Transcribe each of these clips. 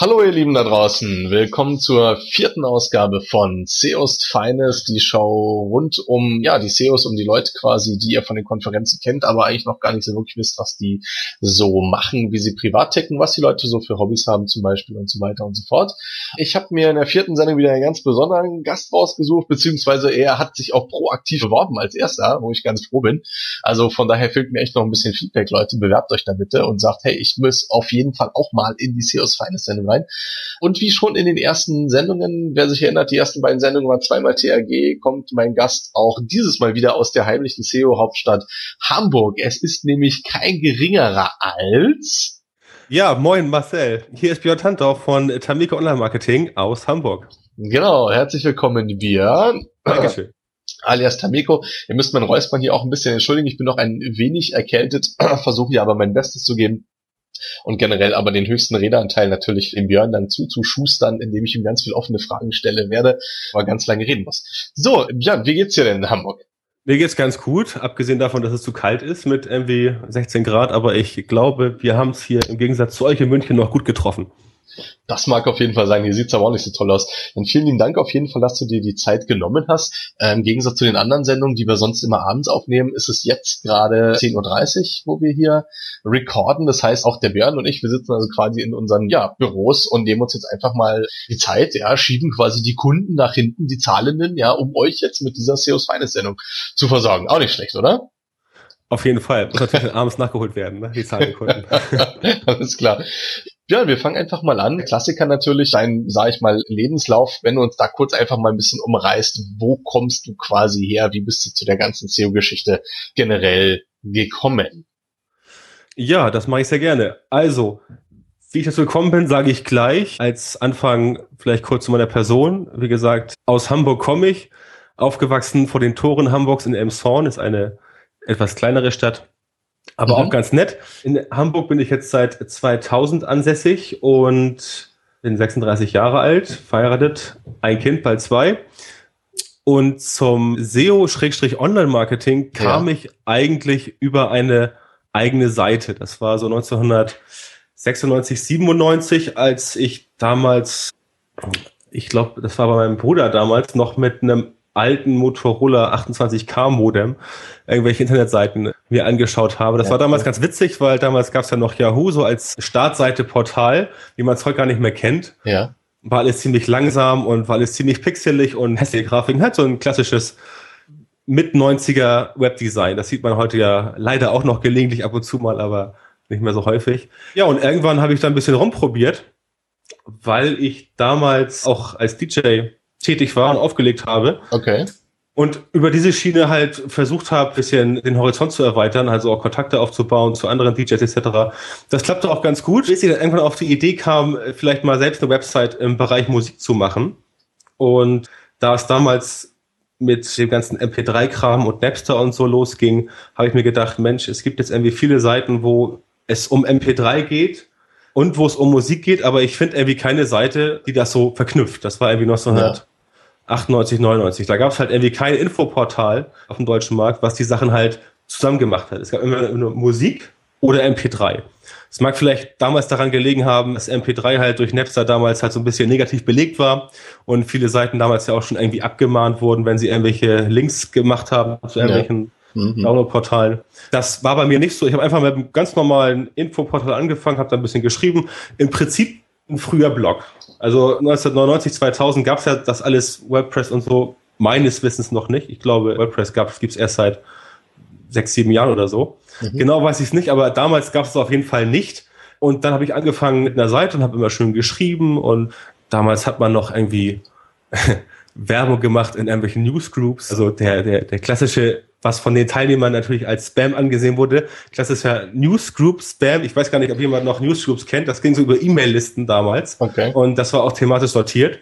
Hallo ihr Lieben da draußen, willkommen zur vierten Ausgabe von SEOs Finest, die Show rund um, ja, die SEOs, um die Leute quasi, die ihr von den Konferenzen kennt, aber eigentlich noch gar nicht so wirklich wisst, was die so machen, wie sie privat ticken, was die Leute so für Hobbys haben zum Beispiel und so weiter und so fort. Ich habe mir in der vierten Sendung wieder einen ganz besonderen Gast rausgesucht, beziehungsweise er hat sich auch proaktiv beworben als erster, wo ich ganz froh bin. Also von daher fehlt mir echt noch ein bisschen Feedback, Leute, bewerbt euch da bitte und sagt, hey, ich muss auf jeden Fall auch mal in die SEOs Finest Sendung rein. Und wie schon in den ersten Sendungen, wer sich erinnert, die ersten beiden Sendungen waren zweimal TAG, kommt mein Gast auch dieses Mal wieder aus der heimlichen SEO-Hauptstadt Hamburg. Es ist nämlich kein geringerer als... Ja, moin Marcel. Hier ist Björn Tantau von Tamika Online Marketing aus Hamburg. Genau, herzlich willkommen, Björn. Dankeschön alias Tameko. Ihr müsst mein Räuspern hier auch ein bisschen entschuldigen. Ich bin noch ein wenig erkältet, versuche hier aber mein Bestes zu geben und generell aber den höchsten Redeanteil natürlich dem Björn dann zuzuschustern, indem ich ihm ganz viel offene Fragen stelle werde, aber ganz lange reden muss. So, Björn, wie geht's dir denn in Hamburg? Mir geht's ganz gut, abgesehen davon, dass es zu kalt ist mit MW 16 Grad, aber ich glaube, wir haben es hier im Gegensatz zu euch in München noch gut getroffen. Das mag auf jeden Fall sein. Hier sieht's aber auch nicht so toll aus. Dann vielen lieben Dank auf jeden Fall, dass du dir die Zeit genommen hast. Äh, Im Gegensatz zu den anderen Sendungen, die wir sonst immer abends aufnehmen, ist es jetzt gerade 10.30 Uhr, wo wir hier recorden. Das heißt, auch der Björn und ich, wir sitzen also quasi in unseren ja, Büros und nehmen uns jetzt einfach mal die Zeit, ja, schieben quasi die Kunden nach hinten, die Zahlenden, ja, um euch jetzt mit dieser SEOs Finest Sendung zu versorgen. Auch nicht schlecht, oder? Auf jeden Fall. Muss natürlich abends nachgeholt werden, ne? die Zahlen Kunden. Alles klar. Ja, wir fangen einfach mal an. Klassiker natürlich, dein, sag ich mal, Lebenslauf, wenn du uns da kurz einfach mal ein bisschen umreißt, wo kommst du quasi her? Wie bist du zu der ganzen SEO-Geschichte generell gekommen? Ja, das mache ich sehr gerne. Also, wie ich dazu gekommen bin, sage ich gleich. Als Anfang vielleicht kurz zu meiner Person. Wie gesagt, aus Hamburg komme ich. Aufgewachsen vor den Toren Hamburgs in Elmshorn, ist eine etwas kleinere Stadt aber mhm. auch ganz nett. In Hamburg bin ich jetzt seit 2000 ansässig und bin 36 Jahre alt, verheiratet, ein Kind, bald zwei. Und zum SEO-Online-Marketing kam ja. ich eigentlich über eine eigene Seite. Das war so 1996, 97, als ich damals, ich glaube, das war bei meinem Bruder damals, noch mit einem alten Motorola 28K Modem irgendwelche Internetseiten mir angeschaut habe. Das ja, war damals ja. ganz witzig, weil damals gab es ja noch Yahoo so als Startseite Portal, wie man es heute gar nicht mehr kennt. Ja. War alles ziemlich langsam und war alles ziemlich pixelig und hässliche Grafiken. Halt so ein klassisches mit 90er Webdesign. Das sieht man heute ja leider auch noch gelegentlich ab und zu mal, aber nicht mehr so häufig. Ja, und irgendwann habe ich da ein bisschen rumprobiert, weil ich damals auch als DJ tätig war und aufgelegt habe. Okay. Und über diese Schiene halt versucht habe, bisschen den Horizont zu erweitern, also auch Kontakte aufzubauen zu anderen DJs etc. Das klappte auch ganz gut, bis ich dann irgendwann auf die Idee kam, vielleicht mal selbst eine Website im Bereich Musik zu machen. Und da es damals mit dem ganzen MP3-Kram und Napster und so losging, habe ich mir gedacht, Mensch, es gibt jetzt irgendwie viele Seiten, wo es um MP3 geht und wo es um Musik geht, aber ich finde irgendwie keine Seite, die das so verknüpft. Das war irgendwie 1900. Ja. 98, 99. Da gab es halt irgendwie kein Infoportal auf dem deutschen Markt, was die Sachen halt zusammen gemacht hat. Es gab immer nur Musik oder MP3. Es mag vielleicht damals daran gelegen haben, dass MP3 halt durch Napster damals halt so ein bisschen negativ belegt war und viele Seiten damals ja auch schon irgendwie abgemahnt wurden, wenn sie irgendwelche Links gemacht haben zu irgendwelchen ja. mhm. Download-Portalen. Das war bei mir nicht so. Ich habe einfach mit einem ganz normalen Infoportal angefangen, habe da ein bisschen geschrieben. Im Prinzip ein früher Blog. Also 1999, 2000 gab es ja das alles WordPress und so meines Wissens noch nicht. Ich glaube, WordPress gibt es erst seit sechs, sieben Jahren oder so. Mhm. Genau weiß ich es nicht, aber damals gab es es auf jeden Fall nicht. Und dann habe ich angefangen mit einer Seite und habe immer schön geschrieben und damals hat man noch irgendwie Werbung gemacht in irgendwelchen Newsgroups. Also der, der, der klassische was von den Teilnehmern natürlich als Spam angesehen wurde. Klassischer Newsgroup Spam. Ich weiß gar nicht, ob jemand noch Newsgroups kennt. Das ging so über E-Mail-Listen damals. Okay. Und das war auch thematisch sortiert.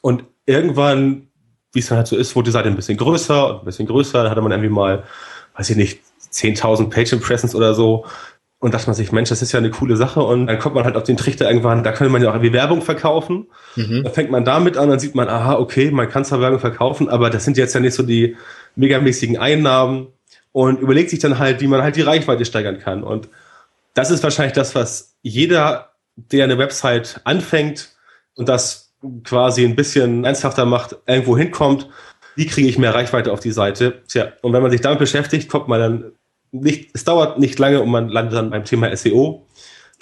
Und irgendwann, wie es dann halt so ist, wurde die Seite ein bisschen größer und ein bisschen größer. Dann hatte man irgendwie mal, weiß ich nicht, 10.000 Page Impressions oder so. Und dachte man sich, Mensch, das ist ja eine coole Sache. Und dann kommt man halt auf den Trichter irgendwann, da könnte man ja auch irgendwie Werbung verkaufen. Mhm. Da fängt man damit an, dann sieht man, aha, okay, man kann zwar Werbung verkaufen, aber das sind jetzt ja nicht so die megamäßigen Einnahmen und überlegt sich dann halt, wie man halt die Reichweite steigern kann. Und das ist wahrscheinlich das, was jeder der eine Website anfängt und das quasi ein bisschen ernsthafter macht, irgendwo hinkommt, wie kriege ich mehr Reichweite auf die Seite? Tja, und wenn man sich damit beschäftigt, kommt man dann nicht, es dauert nicht lange und man landet dann beim Thema SEO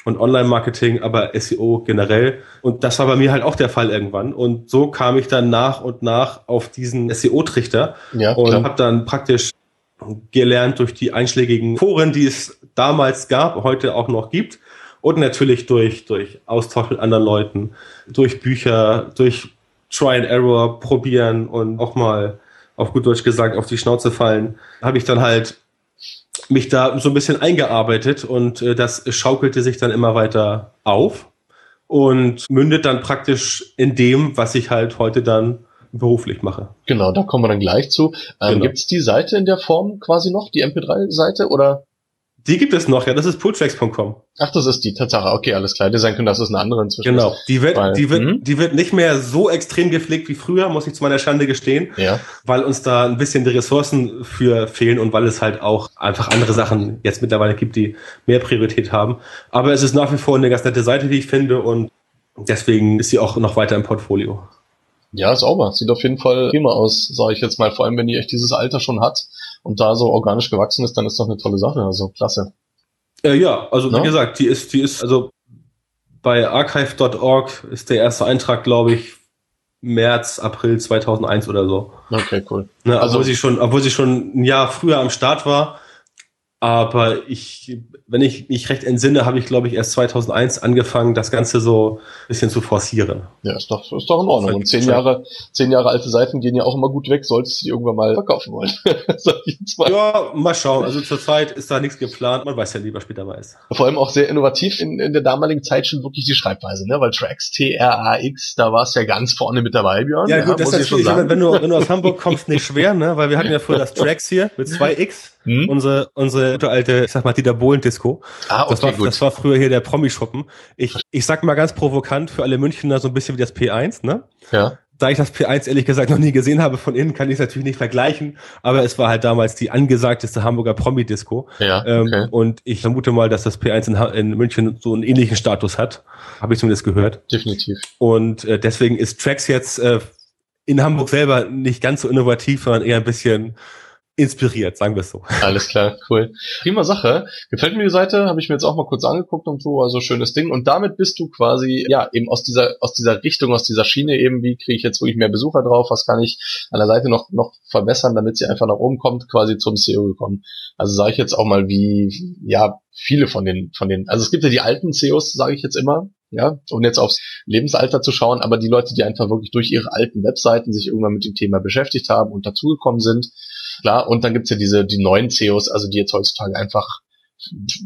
und Online-Marketing, aber SEO generell. Und das war bei mir halt auch der Fall irgendwann. Und so kam ich dann nach und nach auf diesen SEO-Trichter ja, und habe dann praktisch gelernt durch die einschlägigen Foren, die es damals gab, heute auch noch gibt. Und natürlich durch, durch Austausch mit anderen Leuten, durch Bücher, durch Try and Error probieren und auch mal auf gut Deutsch gesagt auf die Schnauze fallen, habe ich dann halt mich da so ein bisschen eingearbeitet und äh, das schaukelte sich dann immer weiter auf und mündet dann praktisch in dem, was ich halt heute dann beruflich mache. Genau, da kommen wir dann gleich zu. Ähm, genau. Gibt es die Seite in der Form quasi noch, die MP3-Seite oder? Die gibt es noch, ja, das ist pulltracks.com. Ach, das ist die Tatsache. Okay, alles klar. Die sein können, dass es eine andere inzwischen Genau. Die wird, weil, die wird, mh. die wird nicht mehr so extrem gepflegt wie früher, muss ich zu meiner Schande gestehen. Ja. Weil uns da ein bisschen die Ressourcen für fehlen und weil es halt auch einfach andere Sachen jetzt mittlerweile gibt, die mehr Priorität haben. Aber es ist nach wie vor eine ganz nette Seite, die ich finde und deswegen ist sie auch noch weiter im Portfolio. Ja, ist auch mal. Sieht auf jeden Fall prima aus, sage ich jetzt mal. Vor allem, wenn die echt dieses Alter schon hat und da so organisch gewachsen ist, dann ist das eine tolle Sache. Also klasse. Äh, ja, also wie gesagt, die ist, die ist, also bei archive.org ist der erste Eintrag, glaube ich, März, April 2001 oder so. Okay, cool. Ne, also, obwohl sie schon, obwohl sie schon ein Jahr früher am Start war, aber ich, wenn ich mich recht entsinne, habe ich, glaube ich, erst 2001 angefangen, das Ganze so ein bisschen zu forcieren. Ja, ist doch, ist doch in Ordnung. Und zehn Jahre, zehn Jahre alte Seiten gehen ja auch immer gut weg, solltest du die irgendwann mal verkaufen wollen. mal. Ja, mal schauen. Also zurzeit ist da nichts geplant. Man weiß ja lieber später weiß. Vor allem auch sehr innovativ in, in der damaligen Zeit schon wirklich die Schreibweise, ne? Weil Tracks, T-R-A-X, da war es ja ganz vorne mit dabei, Björn. Ja, gut, ja, das ist natürlich, wenn du, wenn du aus Hamburg kommst, nicht schwer, ne? Weil wir hatten ja früher das Tracks hier mit zwei X. Hm? Unsere, unsere gute alte, ich sag mal, Dieter Bohlen Disco. Ah, okay, das, war, gut. das war früher hier der Promi-Schuppen. Ich, ich sag mal ganz provokant für alle Münchner so ein bisschen wie das P1, ne? Ja. Da ich das P1 ehrlich gesagt noch nie gesehen habe von innen, kann ich es natürlich nicht vergleichen, aber es war halt damals die angesagteste Hamburger Promi-Disco. Ja, ähm, okay. ähm, und ich vermute mal, dass das P1 in, in München so einen ähnlichen Status hat. Habe ich zumindest gehört. Definitiv. Und äh, deswegen ist Tracks jetzt äh, in Hamburg selber nicht ganz so innovativ, sondern eher ein bisschen inspiriert, sagen wir es so. Alles klar, cool. Prima Sache. Gefällt mir die Seite, habe ich mir jetzt auch mal kurz angeguckt und so, also schönes Ding. Und damit bist du quasi, ja, eben aus dieser, aus dieser Richtung, aus dieser Schiene eben, wie kriege ich jetzt wirklich mehr Besucher drauf, was kann ich an der Seite noch, noch verbessern, damit sie einfach nach oben kommt, quasi zum SEO gekommen. Also sage ich jetzt auch mal, wie, ja, viele von den, von den, also es gibt ja die alten SEOs, sage ich jetzt immer, ja, um jetzt aufs Lebensalter zu schauen, aber die Leute, die einfach wirklich durch ihre alten Webseiten sich irgendwann mit dem Thema beschäftigt haben und dazugekommen sind, klar. Und dann gibt's ja diese, die neuen CEOs, also die jetzt heutzutage einfach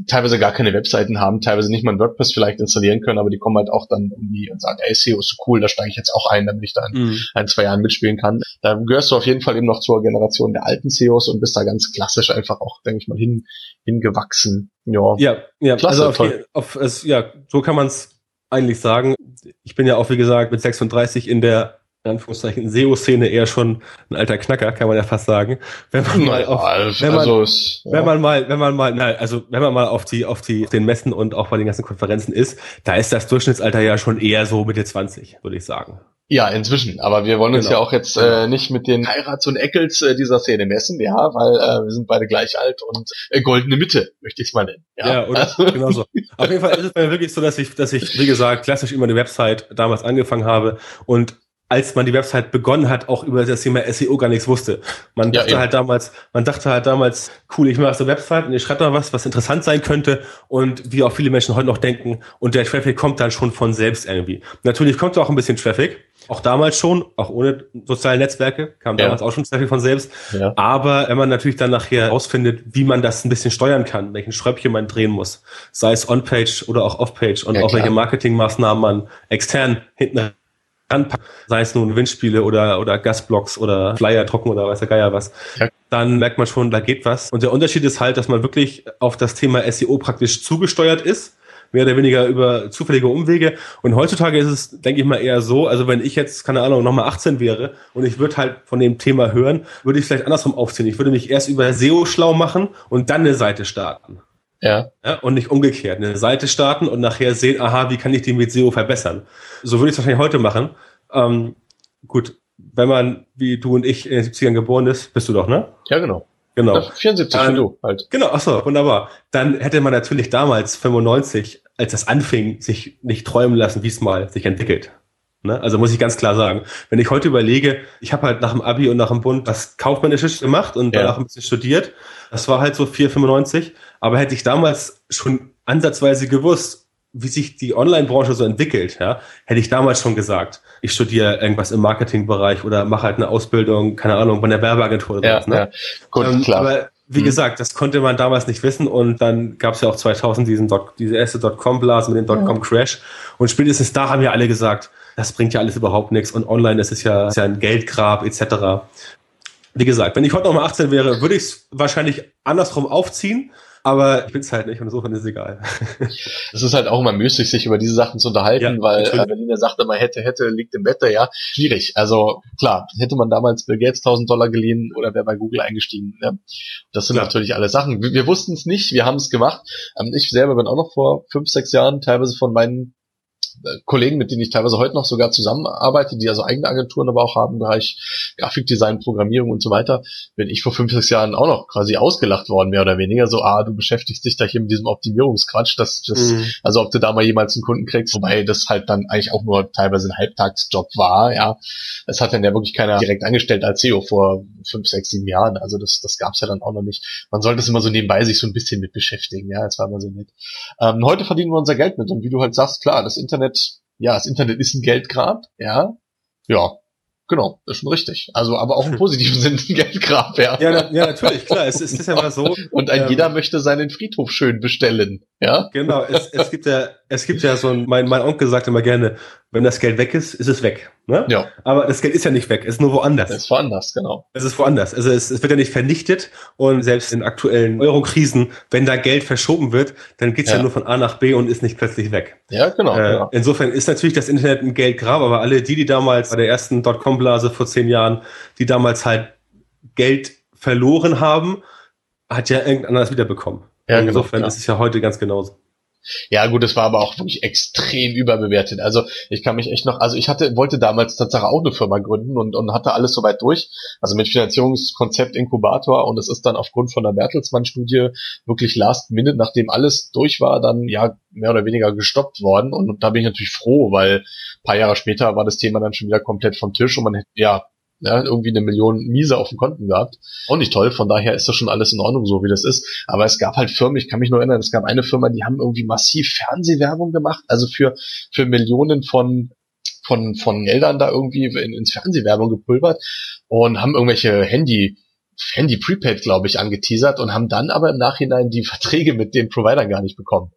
teilweise gar keine Webseiten haben, teilweise nicht mal ein WordPress vielleicht installieren können, aber die kommen halt auch dann irgendwie und sagen, ey, SEO ist so cool, da steige ich jetzt auch ein, damit ich da in mhm. ein, zwei Jahren mitspielen kann. Da gehörst du auf jeden Fall eben noch zur Generation der alten CEOs und bist da ganz klassisch einfach auch, denke ich mal, hin, hingewachsen. Ja, ja, ja. Klasse, also auf, auf, es, ja, so kann man es eigentlich sagen. Ich bin ja auch, wie gesagt, mit 36 in der in Anführungszeichen SEO-Szene eher schon ein alter Knacker, kann man ja fast sagen. Wenn man mal auf, also, wenn man, ja. wenn man mal, wenn man mal, na, also wenn man mal auf die, auf die, auf den Messen und auch bei den ganzen Konferenzen ist, da ist das Durchschnittsalter ja schon eher so Mitte 20, würde ich sagen. Ja, inzwischen. Aber wir wollen uns genau. ja auch jetzt äh, nicht mit den Heirats und Eckels äh, dieser Szene messen, ja, weil äh, wir sind beide gleich alt und äh, goldene Mitte, möchte ich es mal nennen. Ja, ja oder? genau so. Auf jeden Fall ist es bei mir wirklich so, dass ich, dass ich, wie gesagt, klassisch immer eine Website damals angefangen habe und als man die Website begonnen hat, auch über das Thema SEO gar nichts wusste. Man dachte ja, halt damals, man dachte halt damals, cool, ich mache so eine Website und ich schreibe da was, was interessant sein könnte und wie auch viele Menschen heute noch denken und der Traffic kommt dann schon von selbst irgendwie. Natürlich kommt auch ein bisschen Traffic, auch damals schon, auch ohne soziale Netzwerke, kam damals ja. auch schon Traffic von selbst. Ja. Aber wenn man natürlich dann nachher herausfindet, wie man das ein bisschen steuern kann, welchen Schräubchen man drehen muss, sei es on-page oder auch off-page und auch welche Marketingmaßnahmen man extern hinten anpacken, sei es nun Windspiele oder, oder Gasblocks oder Flyer trocken oder weiß der Geier was, ja. dann merkt man schon, da geht was. Und der Unterschied ist halt, dass man wirklich auf das Thema SEO praktisch zugesteuert ist mehr oder weniger über zufällige Umwege. Und heutzutage ist es, denke ich mal, eher so, also wenn ich jetzt, keine Ahnung, nochmal 18 wäre und ich würde halt von dem Thema hören, würde ich vielleicht andersrum aufziehen. Ich würde mich erst über SEO schlau machen und dann eine Seite starten. Ja. ja. Und nicht umgekehrt. Eine Seite starten und nachher sehen, aha, wie kann ich die mit SEO verbessern? So würde ich es wahrscheinlich heute machen. Ähm, gut, wenn man, wie du und ich in den 70ern geboren ist, bist du doch, ne? Ja, genau. Genau. Ja, 74 dann, du halt. Genau, achso, wunderbar. Dann hätte man natürlich damals 95, als das anfing, sich nicht träumen lassen, wie es mal sich entwickelt. Ne? Also muss ich ganz klar sagen, wenn ich heute überlege, ich habe halt nach dem Abi und nach dem Bund was Kaufmännisches gemacht und ja. danach ein bisschen studiert. Das war halt so 4,95. Aber hätte ich damals schon ansatzweise gewusst, wie sich die Online-Branche so entwickelt, ja, hätte ich damals schon gesagt, ich studiere irgendwas im Marketingbereich oder mache halt eine Ausbildung, keine Ahnung, bei der Werbeagentur oder ja, was. Ne? Ja. Gut, ähm, klar. Aber wie hm. gesagt, das konnte man damals nicht wissen und dann gab es ja auch 2000 diesen Dot, diese erste Dotcom-Blase mit dem Dotcom-Crash und spätestens da haben ja alle gesagt, das bringt ja alles überhaupt nichts und online das ist ja, ist ja ein Geldgrab etc. Wie gesagt, wenn ich heute noch mal 18 wäre, würde ich es wahrscheinlich andersrum aufziehen aber ich bin's halt nicht und insofern ist es egal. Es ist halt auch immer müßig, sich über diese Sachen zu unterhalten, ja, weil äh, Berliner sagte mal, hätte, hätte, liegt im Bett, ja. Schwierig. Also klar, hätte man damals Bill Gates 1000 Dollar geliehen oder wäre bei Google eingestiegen. Ja. Das sind klar. natürlich alle Sachen. Wir, wir wussten es nicht, wir haben es gemacht. Ähm, ich selber bin auch noch vor fünf, sechs Jahren teilweise von meinen Kollegen, mit denen ich teilweise heute noch sogar zusammenarbeite, die also eigene Agenturen aber auch haben im Bereich Grafikdesign, Programmierung und so weiter, bin ich vor fünf, sechs Jahren auch noch quasi ausgelacht worden, mehr oder weniger. So, ah, du beschäftigst dich da hier mit diesem Optimierungsquatsch, das, das, mhm. also ob du da mal jemals einen Kunden kriegst, wobei das halt dann eigentlich auch nur teilweise ein Halbtagsjob war, ja. Es hat dann ja wirklich keiner direkt angestellt als CEO vor fünf, sechs, sieben Jahren. Also das, das gab's ja dann auch noch nicht. Man sollte es immer so nebenbei sich so ein bisschen mit beschäftigen, ja, das war immer so nett. Ähm, heute verdienen wir unser Geld mit und wie du halt sagst, klar, das Internet Internet, ja, das Internet ist ein Geldgrab, ja. Ja, Genau, das ist schon richtig. Also, aber auch im positiven Sinne ein Geldgrab, ja. Ja, ja natürlich, klar. Es, es ist ja mal so. Und ein ähm, jeder möchte seinen Friedhof schön bestellen, ja. Genau, es, es gibt ja, es gibt ja so ein, mein, mein Onkel sagt immer gerne, wenn das Geld weg ist, ist es weg. Ne? Ja. Aber das Geld ist ja nicht weg, es ist nur woanders. Es ist woanders, genau. Es ist woanders. Also es, es wird ja nicht vernichtet und selbst in aktuellen Euro-Krisen, wenn da Geld verschoben wird, dann geht's ja. ja. nur von A nach B und ist nicht plötzlich weg. Ja, genau. Äh, ja. Insofern ist natürlich das Internet ein Geldgrab, aber alle die, die damals bei der ersten Dotcom-Blase vor zehn Jahren, die damals halt Geld verloren haben, hat ja irgendein anderes wiederbekommen. Ja, genau, Insofern genau. ist es ja heute ganz genauso. Ja, gut, es war aber auch wirklich extrem überbewertet. Also ich kann mich echt noch, also ich hatte, wollte damals tatsächlich auch eine Firma gründen und, und hatte alles soweit durch. Also mit Finanzierungskonzept Inkubator und es ist dann aufgrund von der Bertelsmann-Studie wirklich last minute, nachdem alles durch war, dann ja mehr oder weniger gestoppt worden. Und, und da bin ich natürlich froh, weil paar Jahre später war das Thema dann schon wieder komplett vom Tisch und man hätte, ja, ja, irgendwie eine Million Miese auf dem Konten gehabt. Auch nicht toll, von daher ist das schon alles in Ordnung, so wie das ist. Aber es gab halt Firmen, ich kann mich nur erinnern, es gab eine Firma, die haben irgendwie massiv Fernsehwerbung gemacht, also für, für Millionen von von, von Geldern da irgendwie in, ins Fernsehwerbung gepulvert und haben irgendwelche Handy, Handy Prepaid, glaube ich, angeteasert und haben dann aber im Nachhinein die Verträge mit den Providern gar nicht bekommen.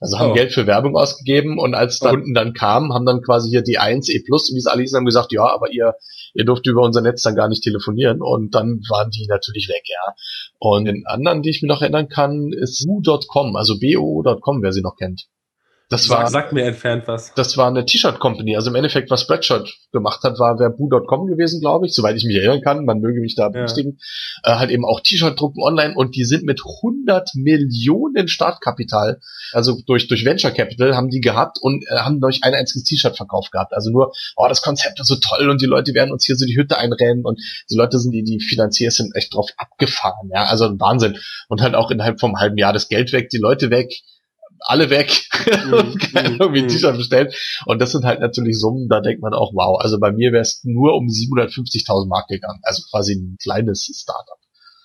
Also haben oh. Geld für Werbung ausgegeben und als da Kunden dann kamen, haben dann quasi hier die 1 E Plus und wie es alle hießen, haben gesagt, ja, aber ihr ihr durft über unser Netz dann gar nicht telefonieren und dann waren die natürlich weg, ja. Und den anderen, die ich mir noch erinnern kann, ist bu.com, also bo.com, wer sie noch kennt. Das war, sagt mir entfernt was. Das war eine T-Shirt-Company. Also im Endeffekt, was Spreadshirt gemacht hat, war wer Boo.com gewesen, glaube ich, soweit ich mich erinnern kann. Man möge mich da bestätigen. Ja. Äh, halt eben auch T-Shirt drucken online und die sind mit 100 Millionen Startkapital, also durch, durch Venture Capital haben die gehabt und äh, haben durch ein einziges T-Shirt verkauft gehabt. Also nur, oh, das Konzept ist so toll und die Leute werden uns hier so die Hütte einrennen und die Leute sind, die, die Finanzier sind echt drauf abgefahren. Ja, also ein Wahnsinn. Und halt auch innerhalb vom halben Jahr das Geld weg, die Leute weg alle weg mhm. und mhm. irgendwie ein T-Shirt bestellt. Und das sind halt natürlich Summen, da denkt man auch, wow, also bei mir wäre es nur um 750.000 Mark gegangen. Also quasi ein kleines Startup.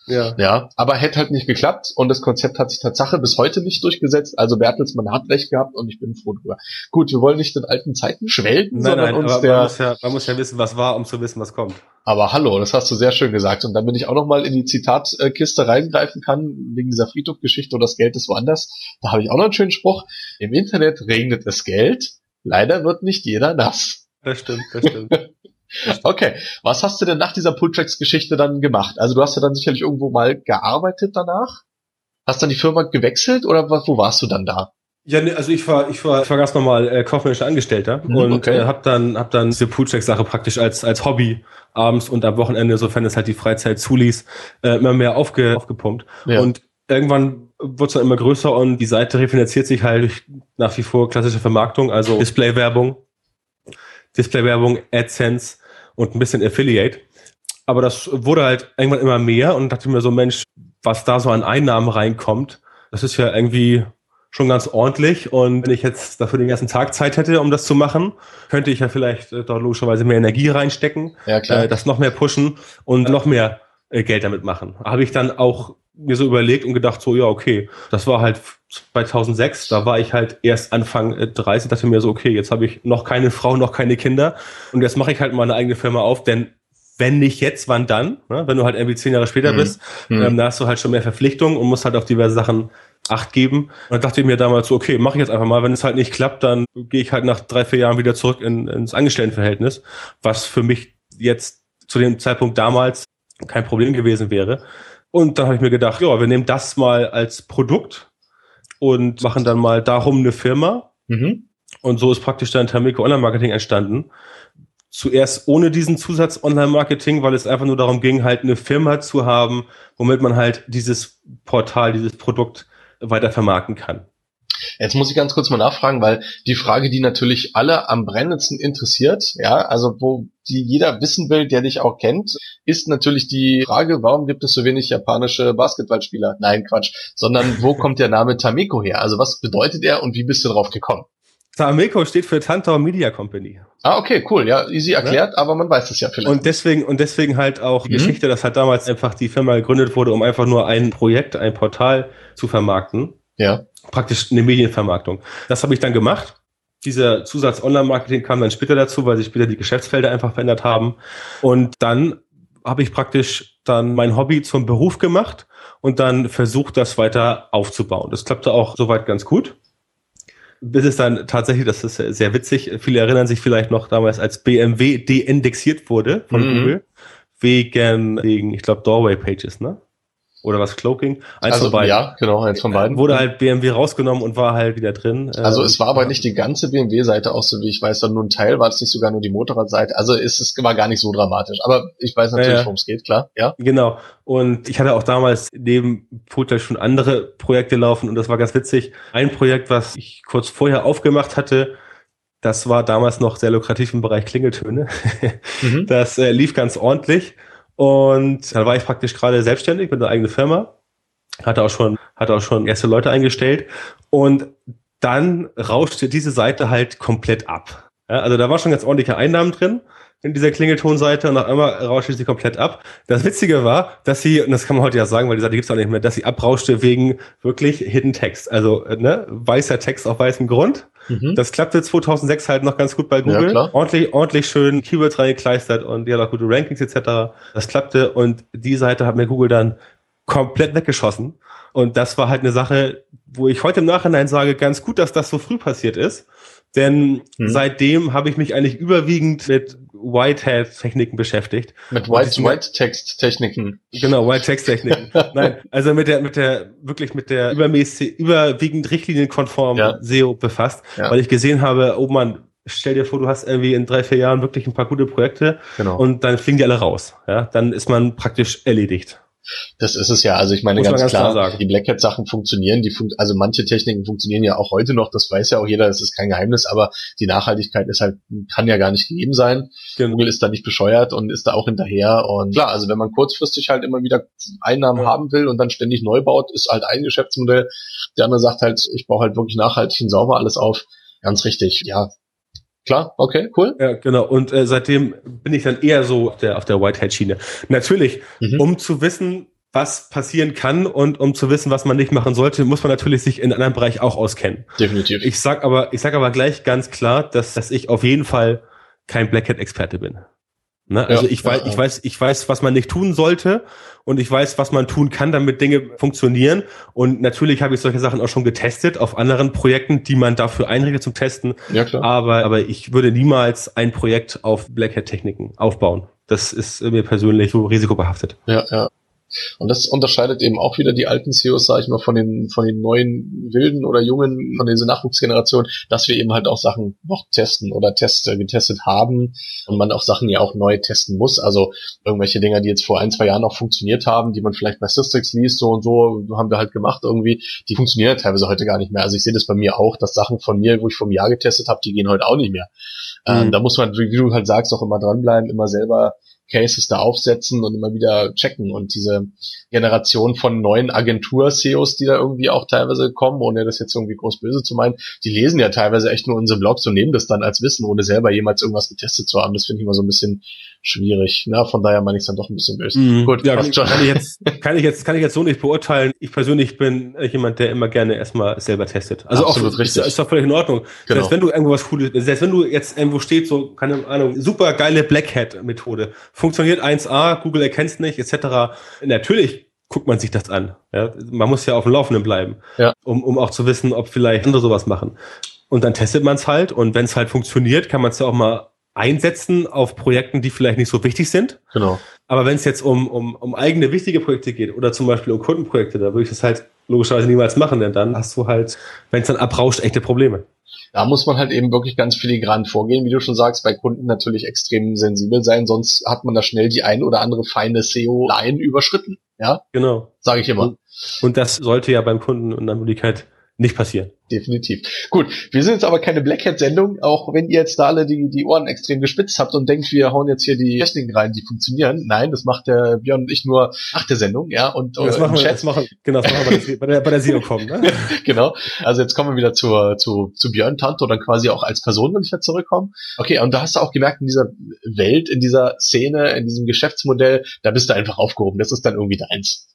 Ja. ja, aber hätte halt nicht geklappt und das Konzept hat sich Tatsache bis heute nicht durchgesetzt. Also Bertelsmann hat recht gehabt und ich bin froh drüber. Gut, wir wollen nicht in alten Zeiten schwelgen, nein, sondern nein, uns der. Man muss, ja, man muss ja wissen, was war, um zu wissen, was kommt. Aber hallo, das hast du sehr schön gesagt. Und bin ich auch noch mal in die Zitatkiste reingreifen kann, wegen dieser Friedhofgeschichte oder das Geld ist woanders. Da habe ich auch noch einen schönen Spruch. Im Internet regnet es Geld. Leider wird nicht jeder nass. Das stimmt, das stimmt. Okay, was hast du denn nach dieser Pulltracks-Geschichte dann gemacht? Also du hast ja dann sicherlich irgendwo mal gearbeitet danach. Hast dann die Firma gewechselt oder wo warst du dann da? Ja, nee, also ich war, ich war, ich war ganz normal äh, kaufmännischer Angestellter mhm, und okay. äh, habe dann, hab dann diese Poolcheck-Sache praktisch als als Hobby abends und am Wochenende, sofern es halt die Freizeit zuließ, äh, immer mehr aufge, aufgepumpt. Ja. Und irgendwann wird es dann immer größer und die Seite refinanziert sich halt durch nach wie vor klassische Vermarktung, also Display-Werbung, Display-Werbung, AdSense und ein bisschen Affiliate. Aber das wurde halt irgendwann immer mehr und dachte mir so, Mensch, was da so an Einnahmen reinkommt, das ist ja irgendwie schon ganz ordentlich. Und wenn ich jetzt dafür den ganzen Tag Zeit hätte, um das zu machen, könnte ich ja vielleicht äh, dort logischerweise mehr Energie reinstecken, ja, klar. Äh, das noch mehr pushen und noch mehr äh, Geld damit machen. Habe ich dann auch mir so überlegt und gedacht, so, ja, okay, das war halt 2006, da war ich halt erst Anfang 30, dachte mir so, okay, jetzt habe ich noch keine Frau, noch keine Kinder und jetzt mache ich halt mal eine eigene Firma auf, denn wenn nicht jetzt, wann dann? Ne? Wenn du halt irgendwie zehn Jahre später mhm. bist, mhm. Ähm, da hast du halt schon mehr Verpflichtungen und musst halt auf diverse Sachen Acht geben. Und dann dachte ich mir damals so, okay, mache ich jetzt einfach mal. Wenn es halt nicht klappt, dann gehe ich halt nach drei, vier Jahren wieder zurück in, ins Angestelltenverhältnis, was für mich jetzt zu dem Zeitpunkt damals kein Problem gewesen wäre. Und dann habe ich mir gedacht, ja, wir nehmen das mal als Produkt und machen dann mal darum eine Firma. Mhm. Und so ist praktisch dann Termico Online Marketing entstanden zuerst ohne diesen Zusatz Online-Marketing, weil es einfach nur darum ging, halt eine Firma zu haben, womit man halt dieses Portal, dieses Produkt weiter vermarkten kann. Jetzt muss ich ganz kurz mal nachfragen, weil die Frage, die natürlich alle am brennendsten interessiert, ja, also wo die jeder wissen will, der dich auch kennt, ist natürlich die Frage, warum gibt es so wenig japanische Basketballspieler? Nein, Quatsch, sondern wo kommt der Name Tameko her? Also was bedeutet er und wie bist du drauf gekommen? Tameco steht für Tantor Media Company. Ah, okay, cool. Ja, easy erklärt, ja? aber man weiß es ja vielleicht. Und deswegen, und deswegen halt auch die mhm. Geschichte, dass halt damals einfach die Firma gegründet wurde, um einfach nur ein Projekt, ein Portal zu vermarkten. Ja. Praktisch eine Medienvermarktung. Das habe ich dann gemacht. Dieser Zusatz Online-Marketing kam dann später dazu, weil sich später die Geschäftsfelder einfach verändert haben. Und dann habe ich praktisch dann mein Hobby zum Beruf gemacht und dann versucht, das weiter aufzubauen. Das klappte auch soweit ganz gut bis es dann tatsächlich, das ist sehr witzig, viele erinnern sich vielleicht noch damals, als BMW deindexiert wurde von mhm. Google, wegen, wegen ich glaube, Doorway Pages, ne? Oder was Cloaking. Eins also, von beiden. Ja, genau, eins von beiden. Wurde halt BMW rausgenommen und war halt wieder drin. Also es war aber nicht die ganze BMW-Seite, auch so wie ich weiß, sondern nur ein Teil, war es nicht sogar nur die Motorradseite. Also ist es war gar nicht so dramatisch. Aber ich weiß natürlich, ja, worum es geht, klar. Ja. Genau. Und ich hatte auch damals neben Futter schon andere Projekte laufen und das war ganz witzig. Ein Projekt, was ich kurz vorher aufgemacht hatte, das war damals noch sehr lukrativ im Bereich Klingeltöne. Mhm. Das äh, lief ganz ordentlich. Und dann war ich praktisch gerade selbstständig mit einer eigenen Firma, hatte auch schon, hatte auch schon erste Leute eingestellt und dann rauschte diese Seite halt komplett ab. Ja, also da war schon ganz ordentliche Einnahmen drin in dieser Klingeltonseite und auf einmal rauschte sie komplett ab. Das Witzige war, dass sie, und das kann man heute ja sagen, weil die Seite gibt's auch nicht mehr, dass sie abrauschte wegen wirklich Hidden Text. Also ne, weißer Text auf weißem Grund. Mhm. Das klappte 2006 halt noch ganz gut bei Google. Ja, ordentlich, ordentlich schön Keywords reingekleistert und ja, gute Rankings etc. Das klappte und die Seite hat mir Google dann komplett weggeschossen. Und das war halt eine Sache, wo ich heute im Nachhinein sage, ganz gut, dass das so früh passiert ist. Denn hm. seitdem habe ich mich eigentlich überwiegend mit Whitehead-Techniken beschäftigt. Mit White-Text-Techniken. genau, White-Text-Techniken. Nein, also mit der, mit der, wirklich mit der übermäßig, überwiegend richtlinienkonformen ja. SEO befasst, ja. weil ich gesehen habe, oh man, stell dir vor, du hast irgendwie in drei, vier Jahren wirklich ein paar gute Projekte genau. und dann fliegen die alle raus. Ja, dann ist man praktisch erledigt. Das ist es ja. Also ich meine ganz, ganz, klar, klar die Black Hat Sachen funktionieren. Die fun also manche Techniken funktionieren ja auch heute noch. Das weiß ja auch jeder. Das ist kein Geheimnis. Aber die Nachhaltigkeit ist halt kann ja gar nicht gegeben sein. Genau. Google ist da nicht bescheuert und ist da auch hinterher. Und klar, also wenn man kurzfristig halt immer wieder Einnahmen ja. haben will und dann ständig neu baut, ist halt ein Geschäftsmodell. Der andere sagt halt, ich baue halt wirklich nachhaltig und sauber alles auf. Ganz richtig. Ja, Klar, okay, cool. Ja, genau. Und äh, seitdem bin ich dann eher so auf der, auf der Whitehead-Schiene. Natürlich, mhm. um zu wissen, was passieren kann und um zu wissen, was man nicht machen sollte, muss man natürlich sich in einem anderen Bereich auch auskennen. Definitiv. Ich sag aber, ich sag aber gleich ganz klar, dass, dass ich auf jeden Fall kein Black Hat-Experte bin. Ne? Also ja, ich weiß, ja, ich weiß, ich weiß, was man nicht tun sollte und ich weiß, was man tun kann, damit Dinge funktionieren. Und natürlich habe ich solche Sachen auch schon getestet auf anderen Projekten, die man dafür einrichtet zum Testen. Ja, klar. Aber, aber ich würde niemals ein Projekt auf Black Hat Techniken aufbauen. Das ist mir persönlich so risikobehaftet. Ja, ja. Und das unterscheidet eben auch wieder die alten CEOs, sage ich mal, von den, von den neuen Wilden oder Jungen, von dieser Nachwuchsgeneration, dass wir eben halt auch Sachen noch testen oder Teste getestet haben und man auch Sachen ja auch neu testen muss. Also irgendwelche Dinger, die jetzt vor ein, zwei Jahren noch funktioniert haben, die man vielleicht bei Systrix liest, so und so, haben wir halt gemacht irgendwie, die funktionieren teilweise heute gar nicht mehr. Also ich sehe das bei mir auch, dass Sachen von mir, wo ich vom Jahr getestet habe, die gehen heute auch nicht mehr. Ähm, mhm. Ähm, da muss man, wie du halt sagst, auch immer dranbleiben, immer selber Cases da aufsetzen und immer wieder checken. Und diese Generation von neuen Agentur-CEOs, die da irgendwie auch teilweise kommen, ohne das jetzt irgendwie groß böse zu meinen, die lesen ja teilweise echt nur unsere Blogs und nehmen das dann als Wissen, ohne selber jemals irgendwas getestet zu haben. Das finde ich immer so ein bisschen schwierig. Na, von daher meine ich es dann doch ein bisschen böse. Mhm. Gut, ja, kann, kann, ich jetzt, kann ich jetzt, kann ich jetzt so nicht beurteilen. Ich persönlich bin jemand, der immer gerne erstmal selber testet. Also Absolut auch, richtig. Ist, ist doch völlig in Ordnung. Genau. Selbst wenn du irgendwo was Cooles, selbst wenn du jetzt irgendwo steht, so, keine Ahnung, super geile Black Hat Methode, funktioniert 1A, Google erkennt es nicht, etc. Natürlich guckt man sich das an. Ja? Man muss ja auf dem Laufenden bleiben, ja. um, um auch zu wissen, ob vielleicht andere sowas machen. Und dann testet man es halt und wenn es halt funktioniert, kann man es ja auch mal einsetzen auf Projekten, die vielleicht nicht so wichtig sind. Genau. Aber wenn es jetzt um, um, um eigene wichtige Projekte geht oder zum Beispiel um Kundenprojekte, da würde ich das halt logischerweise niemals machen, denn dann hast du halt, wenn es dann abrauscht, echte Probleme. Da muss man halt eben wirklich ganz filigran vorgehen, wie du schon sagst, bei Kunden natürlich extrem sensibel sein, sonst hat man da schnell die ein oder andere feine SEO-Line überschritten. Ja, genau. Sage ich immer. Und, und das sollte ja beim Kunden in der Möglichkeit nicht passieren. Definitiv. Gut, wir sind jetzt aber keine Black Hat-Sendung, auch wenn ihr jetzt da alle die, die Ohren extrem gespitzt habt und denkt, wir hauen jetzt hier die Techniken rein, die funktionieren. Nein, das macht der Björn und ich nur nach der Sendung, ja. Und das äh, machen wir, das machen, genau, das machen wir bei der, bei der Zero-Com, ne? genau. Also jetzt kommen wir wieder zur, zu, zu Björn Tanto, dann quasi auch als Person, wenn ich jetzt zurückkomme. Okay, und da hast du auch gemerkt, in dieser Welt, in dieser Szene, in diesem Geschäftsmodell, da bist du einfach aufgehoben. Das ist dann irgendwie deins.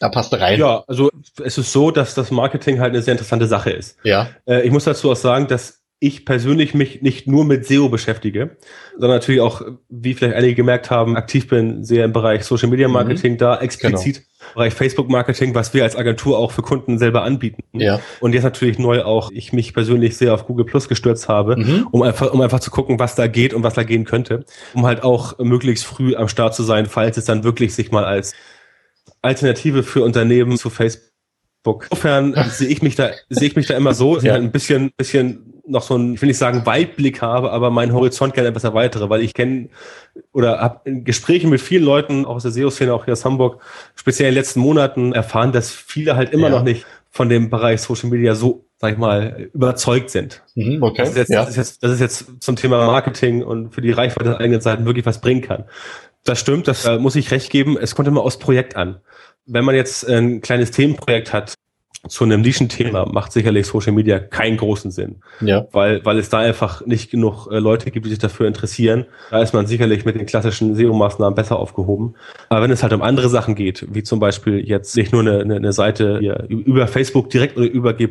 Da passt rein. Ja, also es ist so, dass das Marketing halt eine sehr interessante Sache ist. Ja. Äh, ich muss dazu auch sagen, dass ich persönlich mich nicht nur mit SEO beschäftige, sondern natürlich auch, wie vielleicht einige gemerkt haben, aktiv bin sehr im Bereich Social Media mhm. Marketing, mhm. da explizit genau. Bereich Facebook Marketing, was wir als Agentur auch für Kunden selber anbieten. Ja. Und jetzt natürlich neu auch, ich mich persönlich sehr auf Google Plus gestürzt habe, mhm. um einfach, um einfach zu gucken, was da geht und was da gehen könnte, um halt auch möglichst früh am Start zu sein, falls es dann wirklich sich mal als Alternative für Unternehmen zu Facebook. Insofern sehe ich mich da, sehe ich mich da immer so, ja. ein bisschen, bisschen noch so ein, ich will nicht sagen Weitblick habe, aber meinen Horizont gerne etwas erweitere, weil ich kenne oder habe in Gesprächen mit vielen Leuten, auch aus der SEO-Szene, auch hier aus Hamburg, speziell in den letzten Monaten erfahren, dass viele halt immer ja. noch nicht von dem Bereich Social Media so, sag ich mal, überzeugt sind. Mhm, okay. Das ist, jetzt, ja. das, ist jetzt, das ist jetzt zum Thema Marketing und für die Reichweite der eigenen Seiten wirklich was bringen kann. Das stimmt, das äh, muss ich recht geben. Es kommt immer aus Projekt an. Wenn man jetzt ein kleines Themenprojekt hat zu einem Nischenthema, macht sicherlich Social Media keinen großen Sinn. Ja. Weil, weil es da einfach nicht genug äh, Leute gibt, die sich dafür interessieren. Da ist man sicherlich mit den klassischen SEO-Maßnahmen besser aufgehoben. Aber wenn es halt um andere Sachen geht, wie zum Beispiel jetzt nicht nur eine, eine, eine Seite hier über Facebook direkt oder über G+,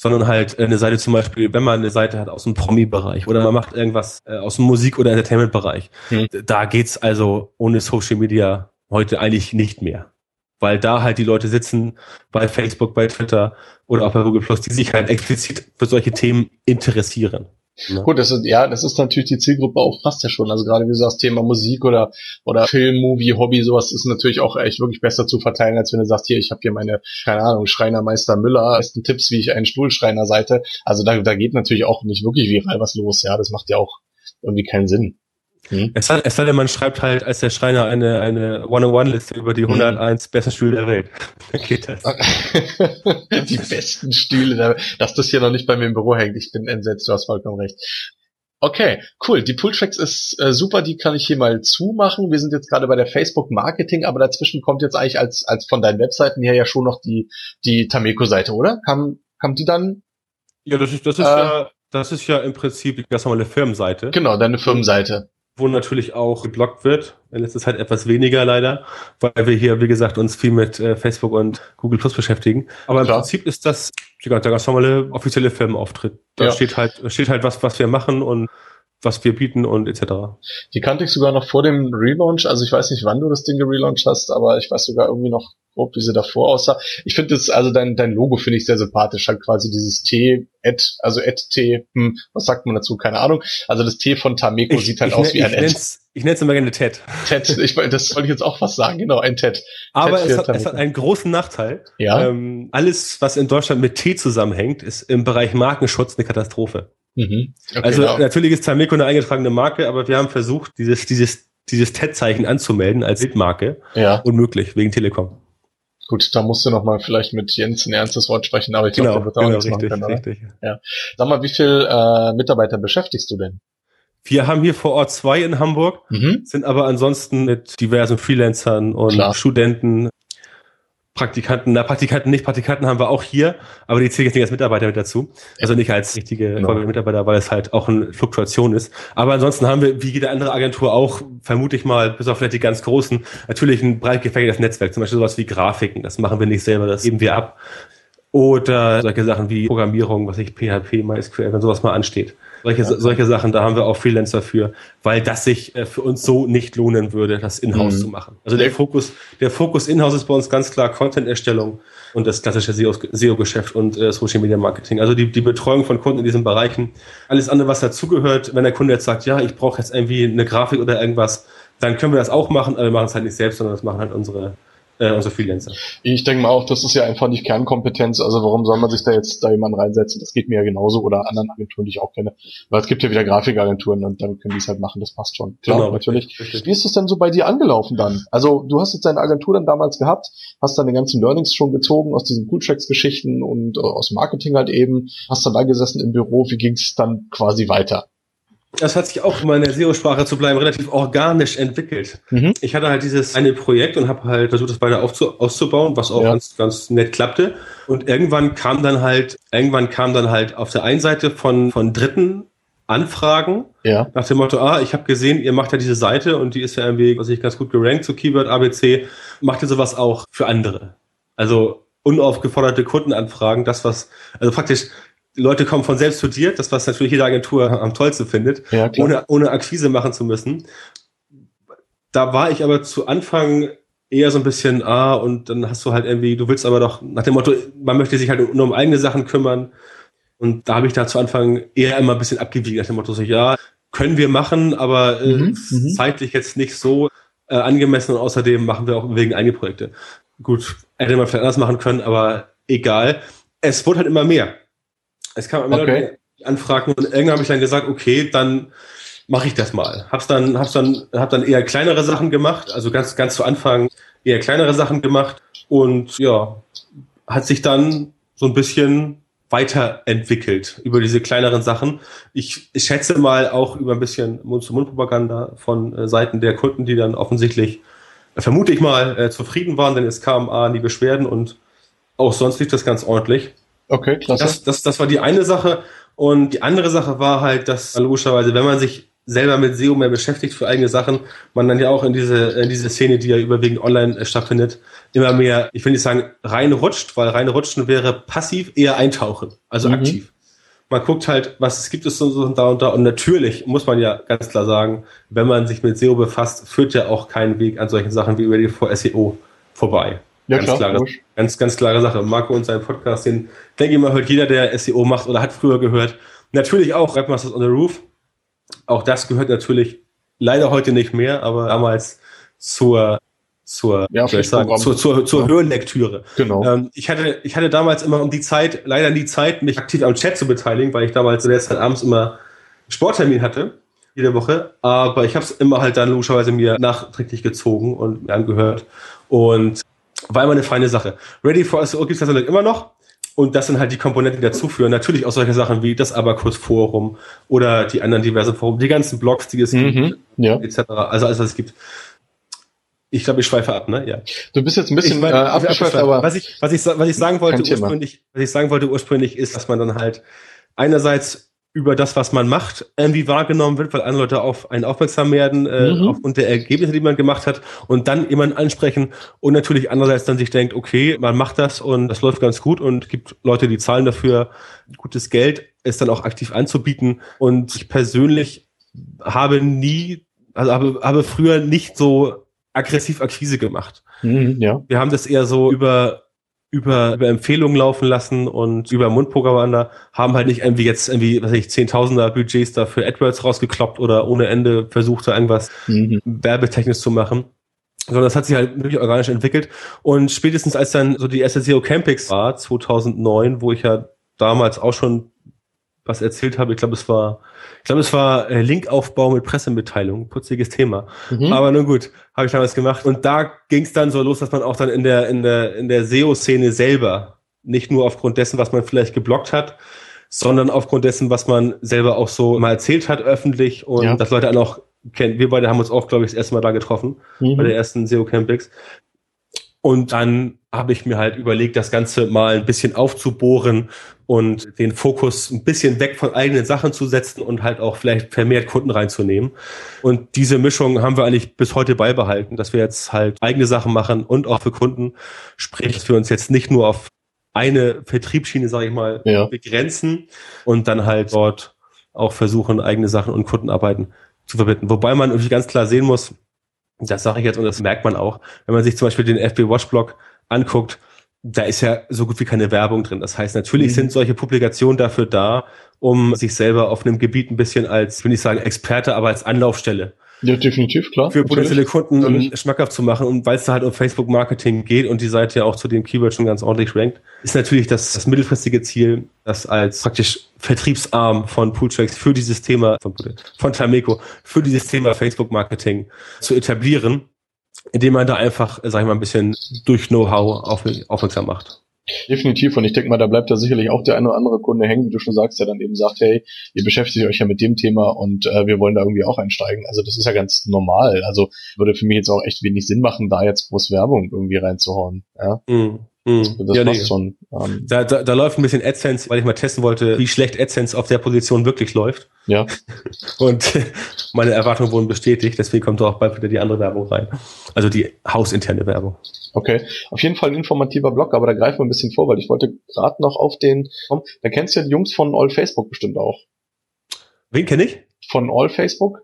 sondern halt eine Seite zum Beispiel, wenn man eine Seite hat aus dem Promi-Bereich oder man macht irgendwas äh, aus dem Musik- oder Entertainment-Bereich. Hm. Da geht's also ohne Social Media heute eigentlich nicht mehr. Weil da halt die Leute sitzen bei Facebook, bei Twitter oder auch bei Google Plus, die sich halt explizit für solche Themen interessieren. Ne? Gut, das ist, ja, das ist natürlich die Zielgruppe auch fast ja schon. Also gerade wie du sagst, Thema Musik oder, oder Film, Movie, Hobby, sowas ist natürlich auch echt wirklich besser zu verteilen, als wenn du sagst, hier, ich habe hier meine, keine Ahnung, Schreinermeister Müller, besten Tipps, wie ich einen Stuhlschreiner Seite. Also da, da geht natürlich auch nicht wirklich viral was los, ja. Das macht ja auch irgendwie keinen Sinn. Hm? Es, sei, es sei denn, man schreibt halt als der Schreiner eine, eine One-on-One-Liste über die 101 hm. besten Stühle der Welt. Dann geht das. die besten Stühle, dass das hier noch nicht bei mir im Büro hängt. Ich bin entsetzt, du hast vollkommen recht. Okay, cool. Die Pulltracks ist äh, super, die kann ich hier mal zumachen. Wir sind jetzt gerade bei der Facebook Marketing, aber dazwischen kommt jetzt eigentlich als, als von deinen Webseiten her ja schon noch die, die Tameco-Seite, oder? Kam, kam die dann? Ja, das ist, das ist äh, ja, das ist ja im Prinzip die ganz normale Firmenseite. Genau, deine Firmenseite wo natürlich auch geblockt wird. In letzter Zeit etwas weniger leider, weil wir hier, wie gesagt, uns viel mit äh, Facebook und Google Plus beschäftigen. Aber im Klar. Prinzip ist das der ganz normale offizielle Firmenauftritt. Da ja. steht halt, steht halt was, was wir machen und was wir bieten und etc. Die kannte ich sogar noch vor dem Relaunch. Also ich weiß nicht, wann du das Ding gelauncht hast, aber ich weiß sogar irgendwie noch grob, wie sie davor aussah. Ich finde das, also dein, dein Logo finde ich sehr sympathisch. Halt quasi dieses T, Ed, also Ed T, hm, was sagt man dazu? Keine Ahnung. Also das T von Tameco ich, sieht halt aus wie ein Ed. Ich nenne es immer gerne Ted. Ted, ich, das wollte ich jetzt auch fast sagen, genau, ein Ted. Aber Ted es, hat, es, hat, einen großen Nachteil. Ja. Ähm, alles, was in Deutschland mit T zusammenhängt, ist im Bereich Markenschutz eine Katastrophe. Mhm. Okay, also genau. natürlich ist Tameco eine eingetragene Marke, aber wir haben versucht, dieses, dieses, dieses TED-Zeichen anzumelden als Bildmarke. Ja. Unmöglich, wegen Telekom. Gut, da musst du noch mal vielleicht mit Jens ein ernstes Wort sprechen, aber ich glaube, genau, wird auch genau, nichts richtig, machen können, richtig. Ja. Sag mal, wie viel äh, Mitarbeiter beschäftigst du denn? Wir haben hier vor Ort zwei in Hamburg, mhm. sind aber ansonsten mit diversen Freelancern und Klar. Studenten Praktikanten, na Praktikanten nicht, Praktikanten haben wir auch hier, aber die zählen jetzt nicht als Mitarbeiter mit dazu. Also nicht als richtige genau. Mitarbeiter, weil es halt auch eine Fluktuation ist. Aber ansonsten haben wir, wie jede andere Agentur auch, vermute ich mal, bis auf vielleicht die ganz großen, natürlich ein breit gefächertes Netzwerk, zum Beispiel sowas wie Grafiken, das machen wir nicht selber, das geben wir ab. Oder solche Sachen wie Programmierung, was ich PHP, MySQL, wenn sowas mal ansteht. Solche, okay. solche Sachen, da haben wir auch Freelancer für, weil das sich äh, für uns so nicht lohnen würde, das in-house mhm. zu machen. Also der Fokus, der Fokus in-house ist bei uns ganz klar Content-Erstellung und das klassische SEO-Geschäft und äh, Social Media Marketing. Also die, die Betreuung von Kunden in diesen Bereichen. Alles andere, was dazugehört, wenn der Kunde jetzt sagt, ja, ich brauche jetzt irgendwie eine Grafik oder irgendwas, dann können wir das auch machen, aber wir machen es halt nicht selbst, sondern das machen halt unsere äh, unsere Freelancer. Ich denke mal auch, das ist ja einfach nicht Kernkompetenz. Also warum soll man sich da jetzt da jemanden reinsetzen? Das geht mir ja genauso oder anderen Agenturen, die ich auch kenne. Weil es gibt ja wieder Grafikagenturen und dann können die es halt machen. Das passt schon. Klar, genau, natürlich. Richtig. Wie ist es denn so bei dir angelaufen dann? Also du hast jetzt deine Agentur dann damals gehabt, hast deine ganzen Learnings schon gezogen aus diesen Cooltracks-Geschichten und äh, aus Marketing halt eben, hast dann da gesessen im Büro. Wie ging es dann quasi weiter? Das hat sich auch, um in der SEO-Sprache zu bleiben, relativ organisch entwickelt. Mhm. Ich hatte halt dieses eine Projekt und habe halt versucht, das beide auszubauen, was auch ja. ganz, ganz nett klappte. Und irgendwann kam dann halt, irgendwann kam dann halt auf der einen Seite von, von Dritten Anfragen ja. nach dem Motto, ah, ich habe gesehen, ihr macht ja diese Seite und die ist ja irgendwie, was ich ganz gut gerankt, so Keyword ABC, macht ihr sowas auch für andere? Also unaufgeforderte Kundenanfragen, das was, also praktisch Leute kommen von selbst zu dir, das was natürlich jede Agentur am tollsten findet, ja, ohne, ohne Akquise machen zu müssen. Da war ich aber zu Anfang eher so ein bisschen, ah, und dann hast du halt irgendwie, du willst aber doch nach dem Motto, man möchte sich halt nur um eigene Sachen kümmern. Und da habe ich da zu Anfang eher immer ein bisschen abgewiegen, nach dem Motto, so, ja, können wir machen, aber äh, mhm, mhm, zeitlich jetzt nicht so äh, angemessen und außerdem machen wir auch wegen eigene Projekte. Gut, hätte man vielleicht anders machen können, aber egal. Es wurde halt immer mehr. Es kam immer okay. Anfragen und irgendwann habe ich dann gesagt, okay, dann mache ich das mal. Hab's dann, hab's dann, hab dann eher kleinere Sachen gemacht, also ganz, ganz zu Anfang eher kleinere Sachen gemacht und ja, hat sich dann so ein bisschen weiterentwickelt über diese kleineren Sachen. Ich, ich schätze mal auch über ein bisschen Mund-zu-Mund-Propaganda von äh, Seiten der Kunden, die dann offensichtlich, äh, vermute ich mal, äh, zufrieden waren, denn es kamen A, die Beschwerden und auch sonst lief das ganz ordentlich. Okay, klasse. Das, das, das war die eine Sache. Und die andere Sache war halt, dass logischerweise, wenn man sich selber mit SEO mehr beschäftigt für eigene Sachen, man dann ja auch in diese, in diese Szene, die ja überwiegend online äh, stattfindet, immer mehr, ich will nicht sagen reinrutscht, weil reinrutschen wäre passiv eher eintauchen, also mhm. aktiv. Man guckt halt, was es gibt es so und da und da und natürlich muss man ja ganz klar sagen, wenn man sich mit SEO befasst, führt ja auch kein Weg an solchen Sachen wie über die SEO vorbei. Ja, ganz, klar, klare, ganz, ganz klare Sache. Marco und sein Podcast, den denke ich mal, hört jeder, der SEO macht oder hat früher gehört. Natürlich auch Webmasters on the Roof. Auch das gehört natürlich leider heute nicht mehr, aber damals zur zur, ja, ich sagen, zur, zur, zur ja. Hörlektüre. Genau. Ähm, ich hatte, ich hatte damals immer um die Zeit, leider nie Zeit, mich aktiv am Chat zu beteiligen, weil ich damals in der Zeit abends immer Sporttermin hatte, jede Woche. Aber ich habe es immer halt dann logischerweise mir nachträglich gezogen und mir angehört. Und war immer eine feine Sache. Ready for SEO gibt es natürlich immer noch. Und das sind halt die Komponenten, die dazu führen. Natürlich auch solche Sachen wie das Abacus Forum oder die anderen diversen Foren, die ganzen Blogs, die es mhm, gibt, ja. etc. Also alles, was es gibt. Ich glaube, ich schweife ab, ne? Ja. Du bist jetzt ein bisschen ich, äh, abgeschweift, aber was ich, was ich, was ich sagen wollte ursprünglich, was ich sagen wollte ursprünglich ist, dass man dann halt einerseits über das, was man macht, irgendwie wahrgenommen wird, weil andere Leute auf einen aufmerksam werden, äh, mhm. aufgrund der Ergebnisse, die man gemacht hat, und dann jemanden ansprechen und natürlich andererseits dann sich denkt, okay, man macht das und das läuft ganz gut und gibt Leute, die zahlen dafür gutes Geld, es dann auch aktiv anzubieten. Und ich persönlich habe nie, also habe, habe früher nicht so aggressiv Akquise gemacht. Mhm, ja. Wir haben das eher so über über, über Empfehlungen laufen lassen und über Mundpropaganda haben halt nicht irgendwie jetzt irgendwie, was weiß ich, Zehntausender Budgets da für AdWords rausgekloppt oder ohne Ende versucht, da irgendwas mhm. werbetechnisch zu machen. Sondern das hat sich halt wirklich organisch entwickelt. Und spätestens als dann so die erste SEO Campix war, 2009, wo ich ja damals auch schon was erzählt habe. Ich glaube, es war, ich glaube, es war äh, Linkaufbau mit Pressemitteilung, putziges Thema. Mhm. Aber nun gut, habe ich damals gemacht. Und da ging es dann so los, dass man auch dann in der in der in der SEO-Szene selber nicht nur aufgrund dessen, was man vielleicht geblockt hat, sondern aufgrund dessen, was man selber auch so mal erzählt hat öffentlich und ja. dass Leute auch noch kennen. Wir beide haben uns auch, glaube ich, das erste Mal da getroffen mhm. bei der ersten SEO Campix. Und dann habe ich mir halt überlegt, das Ganze mal ein bisschen aufzubohren und den Fokus ein bisschen weg von eigenen Sachen zu setzen und halt auch vielleicht vermehrt Kunden reinzunehmen. Und diese Mischung haben wir eigentlich bis heute beibehalten, dass wir jetzt halt eigene Sachen machen und auch für Kunden. Sprich, dass wir uns jetzt nicht nur auf eine Vertriebsschiene, sage ich mal, ja. begrenzen und dann halt dort auch versuchen, eigene Sachen und Kundenarbeiten zu verbinden. Wobei man natürlich ganz klar sehen muss, das sage ich jetzt und das merkt man auch, wenn man sich zum Beispiel den FB Watchblog anguckt, da ist ja so gut wie keine Werbung drin. Das heißt, natürlich mhm. sind solche Publikationen dafür da, um sich selber auf einem Gebiet ein bisschen als, will ich sagen, Experte, aber als Anlaufstelle ja, definitiv, klar. Für potenzielle Kunden natürlich. schmackhaft zu machen und weil es da halt um Facebook-Marketing geht und die Seite ja auch zu dem Keyword schon ganz ordentlich rankt, ist natürlich das, das mittelfristige Ziel, das als praktisch Vertriebsarm von Pooltracks für dieses Thema, von, von Tameco, für dieses Thema Facebook-Marketing zu etablieren, indem man da einfach, sag ich mal, ein bisschen durch Know-how auf, aufmerksam macht. Definitiv. Und ich denke mal, da bleibt da sicherlich auch der eine oder andere Kunde hängen, wie du schon sagst, der dann eben sagt, hey, ihr beschäftigt euch ja mit dem Thema und äh, wir wollen da irgendwie auch einsteigen. Also das ist ja ganz normal. Also würde für mich jetzt auch echt wenig Sinn machen, da jetzt groß Werbung irgendwie reinzuhauen. Ja. Mhm. Mhm. Das ja, passt nee. schon. Ähm, da, da, da läuft ein bisschen AdSense, weil ich mal testen wollte, wie schlecht AdSense auf der Position wirklich läuft. Ja. Und meine Erwartungen wurden bestätigt, deswegen kommt auch bald wieder die andere Werbung rein. Also die hausinterne Werbung. Okay, auf jeden Fall ein informativer Blog, aber da greifen wir ein bisschen vor, weil ich wollte gerade noch auf den, da kennst du ja die Jungs von All Facebook bestimmt auch. Wen kenne ich? Von All Facebook.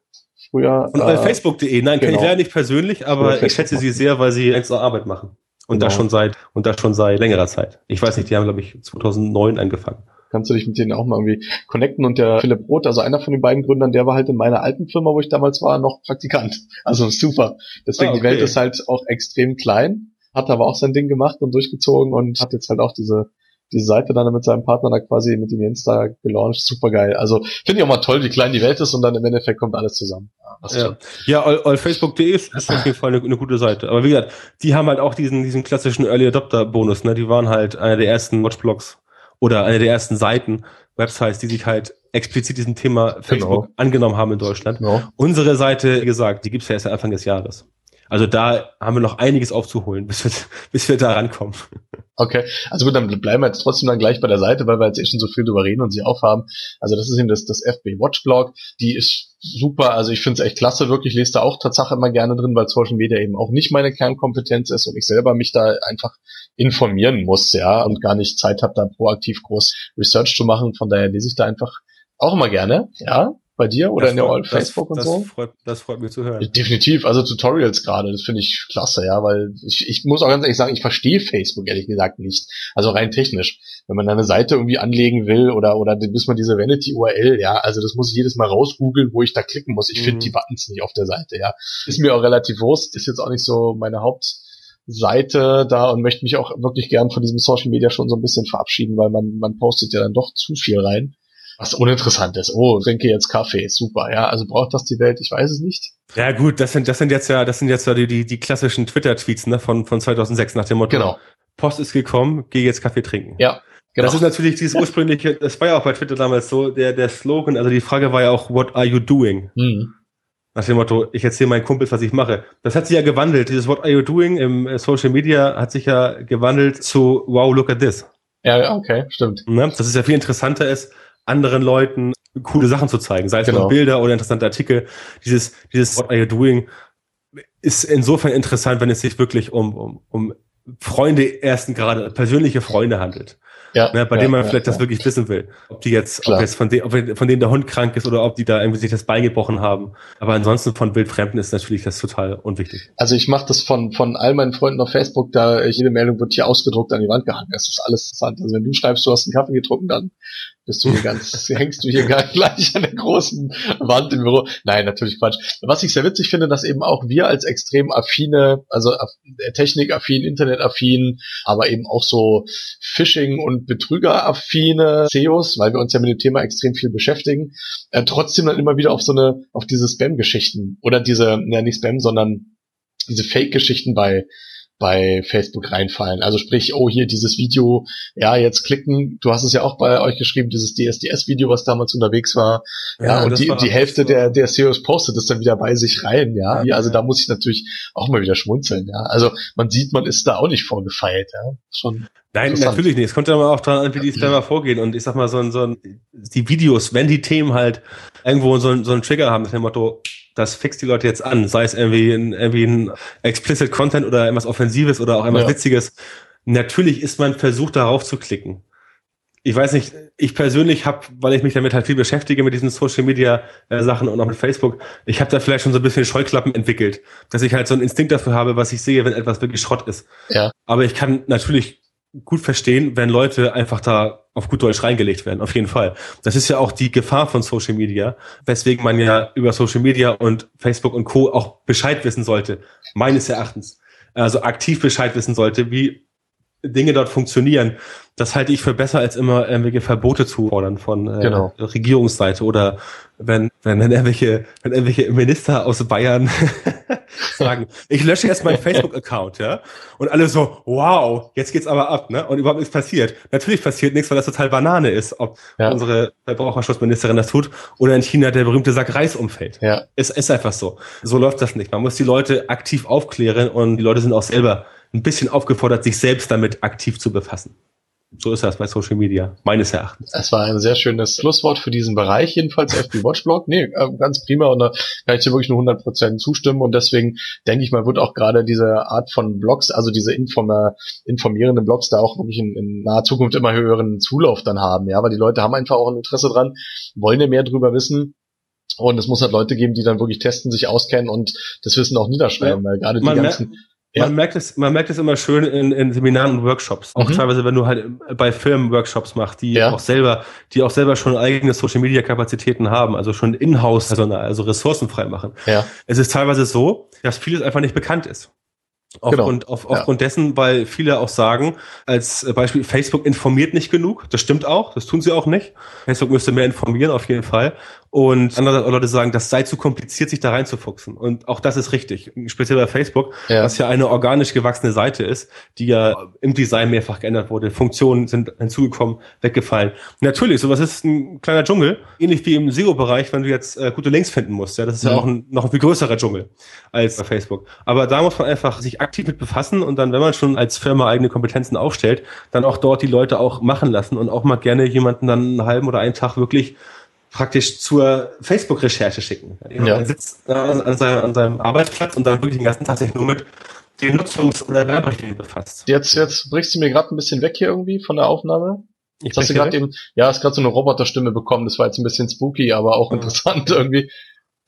Früher. Von äh, allfacebook.de. Nein, genau. kenne ich leider nicht persönlich, aber ich schätze sie sehr, weil sie extra Arbeit machen. Und genau. das schon seit, und das schon seit längerer Zeit. Ich weiß nicht, die haben, glaube ich, 2009 angefangen kannst du dich mit denen auch mal irgendwie connecten. Und der Philipp Roth, also einer von den beiden Gründern, der war halt in meiner alten Firma, wo ich damals war, noch Praktikant. Also super. Deswegen, ah, okay. die Welt ist halt auch extrem klein, hat aber auch sein Ding gemacht und durchgezogen und hat jetzt halt auch diese diese Seite dann mit seinem Partner da quasi mit dem Jens da gelauncht. Super geil. Also finde ich auch mal toll, wie klein die Welt ist und dann im Endeffekt kommt alles zusammen. Ja, ja all, allfacebook.de ist, ist auf jeden Fall eine, eine, gute Seite. Aber wie gesagt, die haben halt auch diesen, diesen klassischen Early Adopter Bonus, ne? Die waren halt einer der ersten Watchblogs oder eine der ersten Seiten, Websites, die sich halt explizit diesem Thema Facebook genau. angenommen haben in Deutschland. Genau. Unsere Seite, wie gesagt, die gibt's ja erst Anfang des Jahres. Also da haben wir noch einiges aufzuholen, bis wir, bis wir da rankommen. Okay, also gut, dann bleiben wir jetzt trotzdem dann gleich bei der Seite, weil wir jetzt eh schon so viel drüber reden und sie aufhaben. Also das ist eben das, das FB Watch Blog. Die ist super, also ich finde es echt klasse, wirklich, lese da auch Tatsache immer gerne drin, weil Social Media eben auch nicht meine Kernkompetenz ist und ich selber mich da einfach informieren muss, ja, und gar nicht Zeit habe, da proaktiv groß Research zu machen. Von daher lese ich da einfach auch immer gerne, ja bei dir oder das in der freut, Facebook das, und so? Das freut, das freut mich zu hören. Definitiv, also Tutorials gerade, das finde ich klasse, ja, weil ich, ich muss auch ganz ehrlich sagen, ich verstehe Facebook ehrlich gesagt nicht. Also rein technisch. Wenn man eine Seite irgendwie anlegen will oder oder bis man diese Vanity-URL, ja, also das muss ich jedes Mal rausgoogeln, wo ich da klicken muss. Ich mhm. finde die Buttons nicht auf der Seite, ja. Ist mir auch relativ wurscht, ist jetzt auch nicht so meine Hauptseite da und möchte mich auch wirklich gern von diesem Social Media schon so ein bisschen verabschieden, weil man, man postet ja dann doch zu viel rein was uninteressant ist. Oh, trinke jetzt Kaffee, super. Ja, also braucht das die Welt? Ich weiß es nicht. Ja gut, das sind das sind jetzt ja das sind jetzt ja die die, die klassischen Twitter-Tweets ne von von 2006 nach dem Motto. Genau. Post ist gekommen, geh jetzt Kaffee trinken. Ja. Genau. Das ist natürlich dieses ursprüngliche, das war ja auch bei Twitter damals so, der, der Slogan, also die Frage war ja auch, what are you doing? Mhm. Nach dem Motto, ich erzähle meinen Kumpels, was ich mache. Das hat sich ja gewandelt. Dieses What are you doing im äh, Social Media hat sich ja gewandelt zu Wow, look at this. Ja, okay, stimmt. Ne? Das ist ja viel interessanter ist, anderen Leuten coole Sachen zu zeigen, sei es genau. Bilder oder interessante Artikel. Dieses, dieses What are you doing ist insofern interessant, wenn es sich wirklich um, um, um Freunde ersten Grade, persönliche Freunde handelt. ja, ne, bei ja, denen man ja, vielleicht das wirklich wissen will. Ob die jetzt, ob jetzt von, de, ob von denen der Hund krank ist oder ob die da irgendwie sich das Bein gebrochen haben. Aber ansonsten von Wildfremden ist natürlich das total unwichtig. Also ich mache das von, von all meinen Freunden auf Facebook, da jede Meldung wird hier ausgedruckt an die Wand gehangen. Das ist alles interessant. Also wenn du schreibst, du hast einen Kaffee getrunken, dann bist du hier ganz, hängst du hier gleich an der großen Wand im Büro. Nein, natürlich Quatsch. Was ich sehr witzig finde, dass eben auch wir als extrem affine, also technikaffin, internetaffin, aber eben auch so Phishing- und Betrügeraffine CEOs, weil wir uns ja mit dem Thema extrem viel beschäftigen, äh, trotzdem dann immer wieder auf so eine, auf diese Spam-Geschichten oder diese, ja nicht Spam, sondern diese Fake-Geschichten bei bei Facebook reinfallen. Also sprich, oh hier dieses Video, ja, jetzt klicken, du hast es ja auch bei euch geschrieben, dieses DSDS-Video, was damals unterwegs war. Ja, ja und die, die Hälfte der, der CEOs postet es dann wieder bei sich rein, ja. ja also ja. da muss ich natürlich auch mal wieder schmunzeln, ja. Also man sieht, man ist da auch nicht vorgefeilt, ja. Schon Nein, natürlich nicht. Es kommt ja mal auch dran an, wie die Spammer vorgehen. Und ich sag mal, so ein, so ein, die Videos, wenn die Themen halt irgendwo so ein, so ein Trigger haben, das dem Motto, das fixt die Leute jetzt an, sei es irgendwie ein, irgendwie ein explicit Content oder irgendwas Offensives oder auch irgendwas ja. Witziges. Natürlich ist man versucht, darauf zu klicken. Ich weiß nicht, ich persönlich habe, weil ich mich damit halt viel beschäftige mit diesen Social Media äh, Sachen und auch mit Facebook, ich habe da vielleicht schon so ein bisschen Scheuklappen entwickelt, dass ich halt so einen Instinkt dafür habe, was ich sehe, wenn etwas wirklich Schrott ist. Ja. Aber ich kann natürlich gut verstehen, wenn Leute einfach da auf gut Deutsch reingelegt werden, auf jeden Fall. Das ist ja auch die Gefahr von Social Media, weswegen man ja über Social Media und Facebook und Co. auch Bescheid wissen sollte, meines Erachtens. Also aktiv Bescheid wissen sollte, wie Dinge dort funktionieren. Das halte ich für besser, als immer irgendwelche Verbote zu fordern von äh, genau. Regierungsseite oder wenn, wenn, wenn irgendwelche, wenn irgendwelche Minister aus Bayern sagen, ich lösche jetzt meinen Facebook-Account, ja, und alle so, wow, jetzt geht's aber ab, ne, und überhaupt nichts passiert. Natürlich passiert nichts, weil das total Banane ist, ob ja. unsere Verbraucherschutzministerin das tut oder in China der berühmte Sack Reis umfällt. Ja. Es ist einfach so. So läuft das nicht. Man muss die Leute aktiv aufklären und die Leute sind auch selber ein bisschen aufgefordert, sich selbst damit aktiv zu befassen. So ist das bei Social Media, meines Erachtens. Es war ein sehr schönes Schlusswort für diesen Bereich, jedenfalls FB Watchblog. Nee, äh, ganz prima und da kann ich dir wirklich nur 100% zustimmen und deswegen denke ich mal, wird auch gerade diese Art von Blogs, also diese informer, informierenden Blogs da auch wirklich in, in naher Zukunft immer höheren Zulauf dann haben, ja, weil die Leute haben einfach auch ein Interesse dran, wollen ja mehr drüber wissen und es muss halt Leute geben, die dann wirklich testen, sich auskennen und das Wissen auch niederschreiben, ja. weil gerade die ganzen ja. Man merkt es, man merkt es immer schön in, in Seminaren und Workshops. Auch mhm. teilweise, wenn du halt bei Firmen Workshops machst, die ja. auch selber, die auch selber schon eigene Social Media Kapazitäten haben, also schon in-house, also, also Ressourcen frei machen. Ja. Es ist teilweise so, dass vieles einfach nicht bekannt ist. Aufgrund, genau. auf, aufgrund ja. dessen, weil viele auch sagen, als Beispiel, Facebook informiert nicht genug. Das stimmt auch, das tun sie auch nicht. Facebook müsste mehr informieren, auf jeden Fall. Und andere Leute sagen, das sei zu kompliziert, sich da reinzufuchsen. Und auch das ist richtig. Speziell bei Facebook, ja. was ja eine organisch gewachsene Seite ist, die ja im Design mehrfach geändert wurde. Funktionen sind hinzugekommen, weggefallen. Natürlich, sowas ist ein kleiner Dschungel. Ähnlich wie im SEO-Bereich, wenn du jetzt äh, gute Links finden musst. Ja, das ist ja, ja auch ein, noch ein viel größerer Dschungel als bei Facebook. Aber da muss man einfach sich aktiv mit befassen und dann, wenn man schon als Firma eigene Kompetenzen aufstellt, dann auch dort die Leute auch machen lassen und auch mal gerne jemanden dann einen halben oder einen Tag wirklich praktisch zur Facebook-Recherche schicken. Ja. Er sitzt an, an, seinem, an seinem Arbeitsplatz und dann wirklich den ganzen Tag sich nur mit den Nutzungs- oder Werberichtlinien befasst. Jetzt, jetzt brichst du mir gerade ein bisschen weg hier irgendwie von der Aufnahme. Ich hast du gerade eben, ja, hast gerade so eine Roboterstimme bekommen. Das war jetzt ein bisschen spooky, aber auch interessant irgendwie.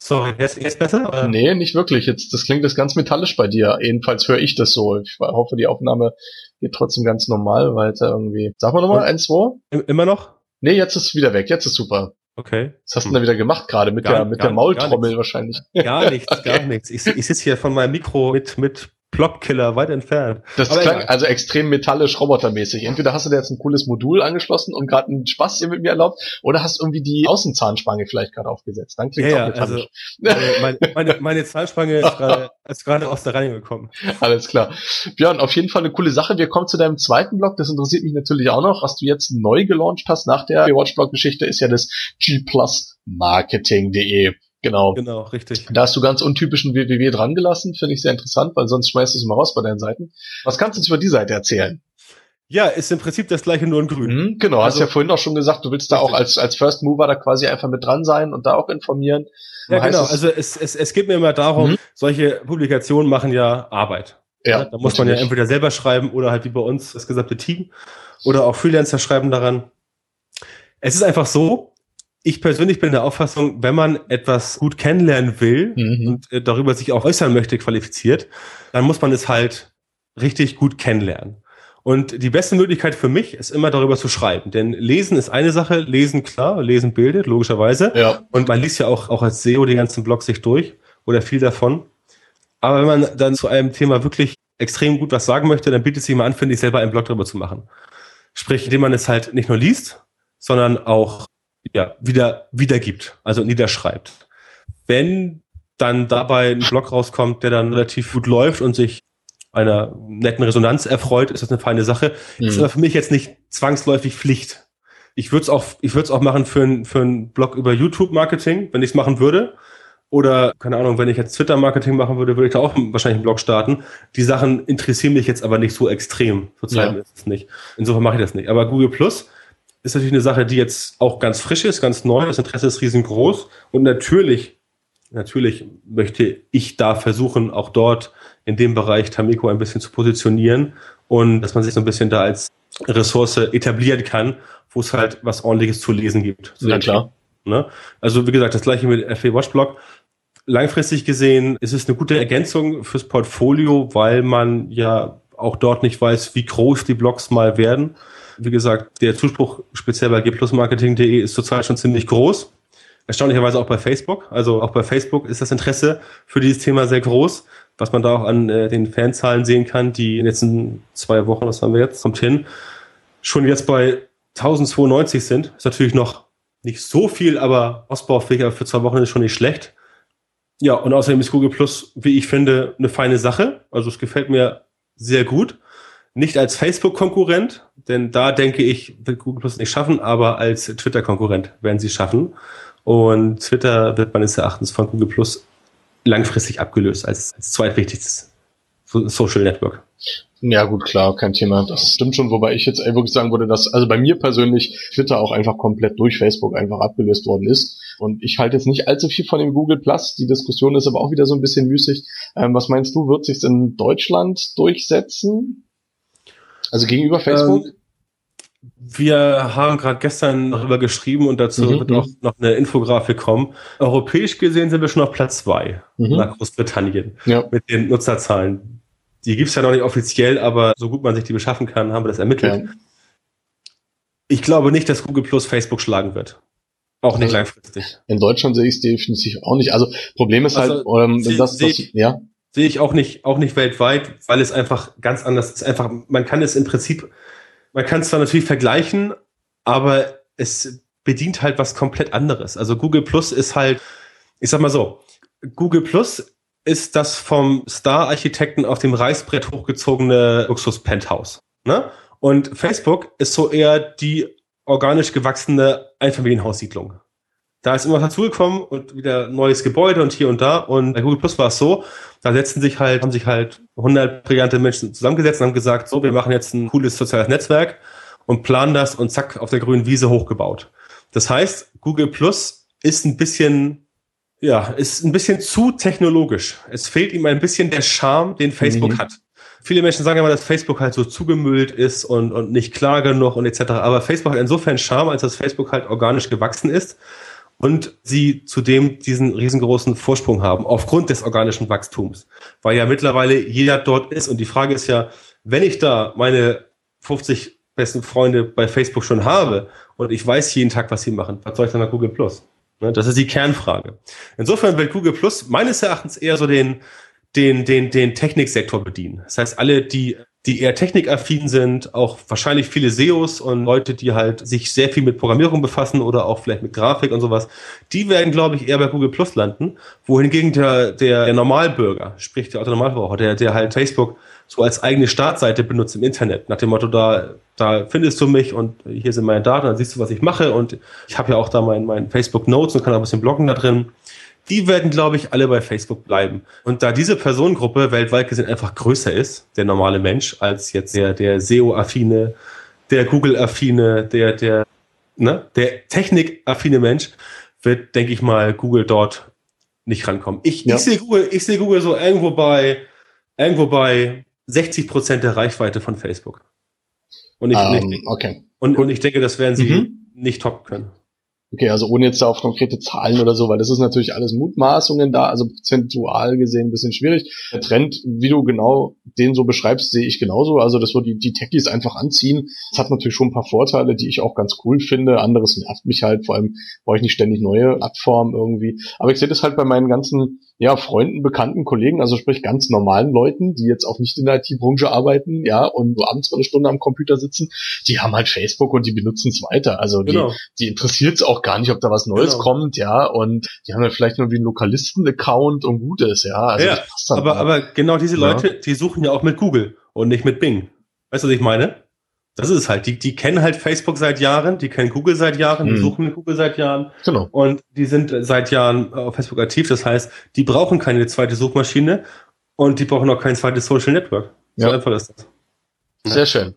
Sorry, jetzt, jetzt besser? Oder? Nee, nicht wirklich. Jetzt, das klingt jetzt ganz metallisch bei dir. Jedenfalls höre ich das so. Ich hoffe, die Aufnahme geht trotzdem ganz normal weiter irgendwie. Sag mal nochmal, eins, zwei. Immer noch? Nee, jetzt ist es wieder weg. Jetzt ist super. Okay. Was hast du denn da wieder gemacht gerade? Mit gar, der, mit der Maultrommel wahrscheinlich. Gar nichts, gar nichts. Ich, ich sitze hier von meinem Mikro mit, mit Plopkiller weit entfernt. Das Aber klang egal. also extrem metallisch robotermäßig. Entweder hast du dir jetzt ein cooles Modul angeschlossen und gerade einen Spaß hier mit mir erlaubt, oder hast irgendwie die Außenzahnspange vielleicht gerade aufgesetzt. Dann klingt ja, auch metallisch. Also, meine, meine, meine Zahnspange ist gerade ist gerade aus der Reihe gekommen. Alles klar. Björn, auf jeden Fall eine coole Sache. Wir kommen zu deinem zweiten Blog. Das interessiert mich natürlich auch noch. Was du jetzt neu gelauncht hast nach der Watch-Blog-Geschichte ist ja das G Plus Marketing.de. Genau. Genau, richtig. Da hast du ganz untypischen www dran gelassen, finde ich sehr interessant, weil sonst schmeißt du es mal raus bei deinen Seiten. Was kannst du uns über die Seite erzählen? Ja, ist im Prinzip das gleiche nur in grün. Mhm, genau, also, hast ja vorhin auch schon gesagt, du willst da auch als, als First Mover da quasi einfach mit dran sein und da auch informieren. Ja, genau. Es also es, es, es geht mir immer darum, mhm. solche Publikationen machen ja Arbeit. Ja, da muss natürlich. man ja entweder selber schreiben oder halt wie bei uns das gesamte Team oder auch Freelancer schreiben daran. Es ist einfach so, ich persönlich bin der Auffassung, wenn man etwas gut kennenlernen will mhm. und äh, darüber sich auch äußern möchte, qualifiziert, dann muss man es halt richtig gut kennenlernen. Und die beste Möglichkeit für mich ist immer darüber zu schreiben. Denn lesen ist eine Sache, lesen klar, lesen bildet, logischerweise. Ja. Und man liest ja auch, auch als SEO die ganzen Blogs sich durch oder viel davon. Aber wenn man dann zu einem Thema wirklich extrem gut was sagen möchte, dann bietet es sich mal an, finde ich, selber einen Blog darüber zu machen. Sprich, indem man es halt nicht nur liest, sondern auch ja, wieder wiedergibt, also niederschreibt. Wenn dann dabei ein Blog rauskommt, der dann relativ gut läuft und sich einer netten Resonanz erfreut, ist das eine feine Sache. Mhm. Ist aber für mich jetzt nicht zwangsläufig Pflicht. Ich würde es auch, ich würde es auch machen für, ein, für einen Blog über YouTube-Marketing, wenn ich es machen würde. Oder, keine Ahnung, wenn ich jetzt Twitter-Marketing machen würde, würde ich da auch wahrscheinlich einen Blog starten. Die Sachen interessieren mich jetzt aber nicht so extrem. Zurzeit ja. ist es nicht. Insofern mache ich das nicht. Aber Google Plus ist natürlich eine Sache, die jetzt auch ganz frisch ist, ganz neu. Das Interesse ist riesengroß. Und natürlich, natürlich möchte ich da versuchen, auch dort in dem Bereich Tamiko ein bisschen zu positionieren und dass man sich so ein bisschen da als Ressource etablieren kann, wo es halt was ordentliches zu lesen gibt. Ja, klar. Ne? Also wie gesagt, das gleiche mit FA Watchblog. Langfristig gesehen ist es eine gute Ergänzung fürs Portfolio, weil man ja auch dort nicht weiß, wie groß die Blogs mal werden. Wie gesagt, der Zuspruch speziell bei gplusmarketing.de ist zurzeit schon ziemlich groß. Erstaunlicherweise auch bei Facebook. Also auch bei Facebook ist das Interesse für dieses Thema sehr groß was man da auch an äh, den Fanzahlen sehen kann, die in den letzten zwei Wochen, was haben wir jetzt, kommt hin, schon jetzt bei 1092 sind. Ist natürlich noch nicht so viel, aber ausbaufähig, für zwei Wochen ist schon nicht schlecht. Ja, und außerdem ist Google Plus, wie ich finde, eine feine Sache. Also es gefällt mir sehr gut. Nicht als Facebook-Konkurrent, denn da denke ich, wird Google Plus nicht schaffen, aber als Twitter-Konkurrent werden sie schaffen. Und Twitter wird meines Erachtens von Google Plus langfristig abgelöst als, als zweitwichtigstes Social Network. Ja, gut, klar, kein Thema. Das stimmt schon, wobei ich jetzt wirklich sagen würde, dass also bei mir persönlich Twitter auch einfach komplett durch Facebook einfach abgelöst worden ist. Und ich halte jetzt nicht allzu viel von dem Google Plus. Die Diskussion ist aber auch wieder so ein bisschen müßig. Ähm, was meinst du, wird sich in Deutschland durchsetzen? Also gegenüber Facebook? Ähm, wir haben gerade gestern darüber geschrieben und dazu mhm. wird noch, noch eine Infografik kommen. Europäisch gesehen sind wir schon auf Platz zwei mhm. nach Großbritannien ja. mit den Nutzerzahlen. Die gibt's ja noch nicht offiziell, aber so gut man sich die beschaffen kann, haben wir das ermittelt. Ja. Ich glaube nicht, dass Google Plus Facebook schlagen wird. Auch nicht also langfristig. In Deutschland sehe ich es definitiv auch nicht. Also Problem ist halt, also, halt, ähm, sie, das, das, ja. Sehe ich auch nicht, auch nicht weltweit, weil es einfach ganz anders ist. Einfach, man kann es im Prinzip man kann es zwar natürlich vergleichen, aber es bedient halt was komplett anderes. Also Google Plus ist halt, ich sag mal so, Google Plus ist das vom Star-Architekten auf dem Reißbrett hochgezogene Luxus-Penthouse. Ne? Und Facebook ist so eher die organisch gewachsene Einfamilienhaussiedlung. Da ist immer was dazugekommen und wieder neues Gebäude und hier und da. Und bei Google Plus war es so, da setzen sich halt, haben sich halt 100 brillante Menschen zusammengesetzt und haben gesagt, so, wir machen jetzt ein cooles soziales Netzwerk und planen das und zack, auf der grünen Wiese hochgebaut. Das heißt, Google Plus ist ein bisschen, ja, ist ein bisschen zu technologisch. Es fehlt ihm ein bisschen der Charme, den Facebook mhm. hat. Viele Menschen sagen immer, dass Facebook halt so zugemüllt ist und, und nicht klar genug und etc. Aber Facebook hat insofern Charme, als dass Facebook halt organisch gewachsen ist und sie zudem diesen riesengroßen Vorsprung haben aufgrund des organischen Wachstums, weil ja mittlerweile jeder dort ist und die Frage ist ja, wenn ich da meine 50 besten Freunde bei Facebook schon habe und ich weiß jeden Tag, was sie machen, was soll ich dann nach Google Plus? Ne, das ist die Kernfrage. Insofern will Google Plus meines Erachtens eher so den, den, den, den Techniksektor bedienen. Das heißt, alle, die die eher technikaffin sind, auch wahrscheinlich viele SEOs und Leute, die halt sich sehr viel mit Programmierung befassen oder auch vielleicht mit Grafik und sowas, die werden, glaube ich, eher bei Google Plus landen, wohingegen der, der, der Normalbürger, sprich der Autonormalverbraucher, der, der halt Facebook so als eigene Startseite benutzt im Internet, nach dem Motto, da, da findest du mich und hier sind meine Daten, dann siehst du, was ich mache und ich habe ja auch da mein, mein Facebook Notes und kann auch ein bisschen bloggen da drin die werden, glaube ich, alle bei Facebook bleiben. Und da diese Personengruppe weltweit gesehen einfach größer ist, der normale Mensch, als jetzt der, der SEO-affine, der Google-affine, der, der, ne, der Technik-affine Mensch, wird, denke ich mal, Google dort nicht rankommen. Ich, ja. ich sehe Google, ich sehe Google so irgendwo bei, irgendwo bei 60 Prozent der Reichweite von Facebook. Und ich, um, ähm, okay. und, und ich denke, das werden sie mhm. nicht toppen können. Okay, also ohne jetzt da auf konkrete Zahlen oder so, weil das ist natürlich alles Mutmaßungen da, also prozentual gesehen ein bisschen schwierig. Der Trend, wie du genau den so beschreibst, sehe ich genauso. Also das wo die, die Techies einfach anziehen. Das hat natürlich schon ein paar Vorteile, die ich auch ganz cool finde. Anderes nervt mich halt, vor allem brauche ich nicht ständig neue Plattformen irgendwie. Aber ich sehe das halt bei meinen ganzen ja, Freunden, Bekannten, Kollegen, also sprich ganz normalen Leuten, die jetzt auch nicht in der IT-Branche arbeiten, ja, und nur abends mal eine Stunde am Computer sitzen, die haben halt Facebook und die benutzen es weiter. Also genau. die, die interessiert es auch gar nicht, ob da was Neues genau. kommt, ja, und die haben dann vielleicht nur wie einen Lokalisten-Account und gut ist, ja. Also ja, aber, aber genau diese Leute, ja. die suchen ja auch mit Google und nicht mit Bing. Weißt du, was ich meine? Das ist es halt. Die, die kennen halt Facebook seit Jahren, die kennen Google seit Jahren, die hm. suchen mit Google seit Jahren. Genau. Und die sind seit Jahren auf Facebook aktiv. Das heißt, die brauchen keine zweite Suchmaschine und die brauchen auch kein zweites Social Network. So ja. einfach ist das. Sehr schön.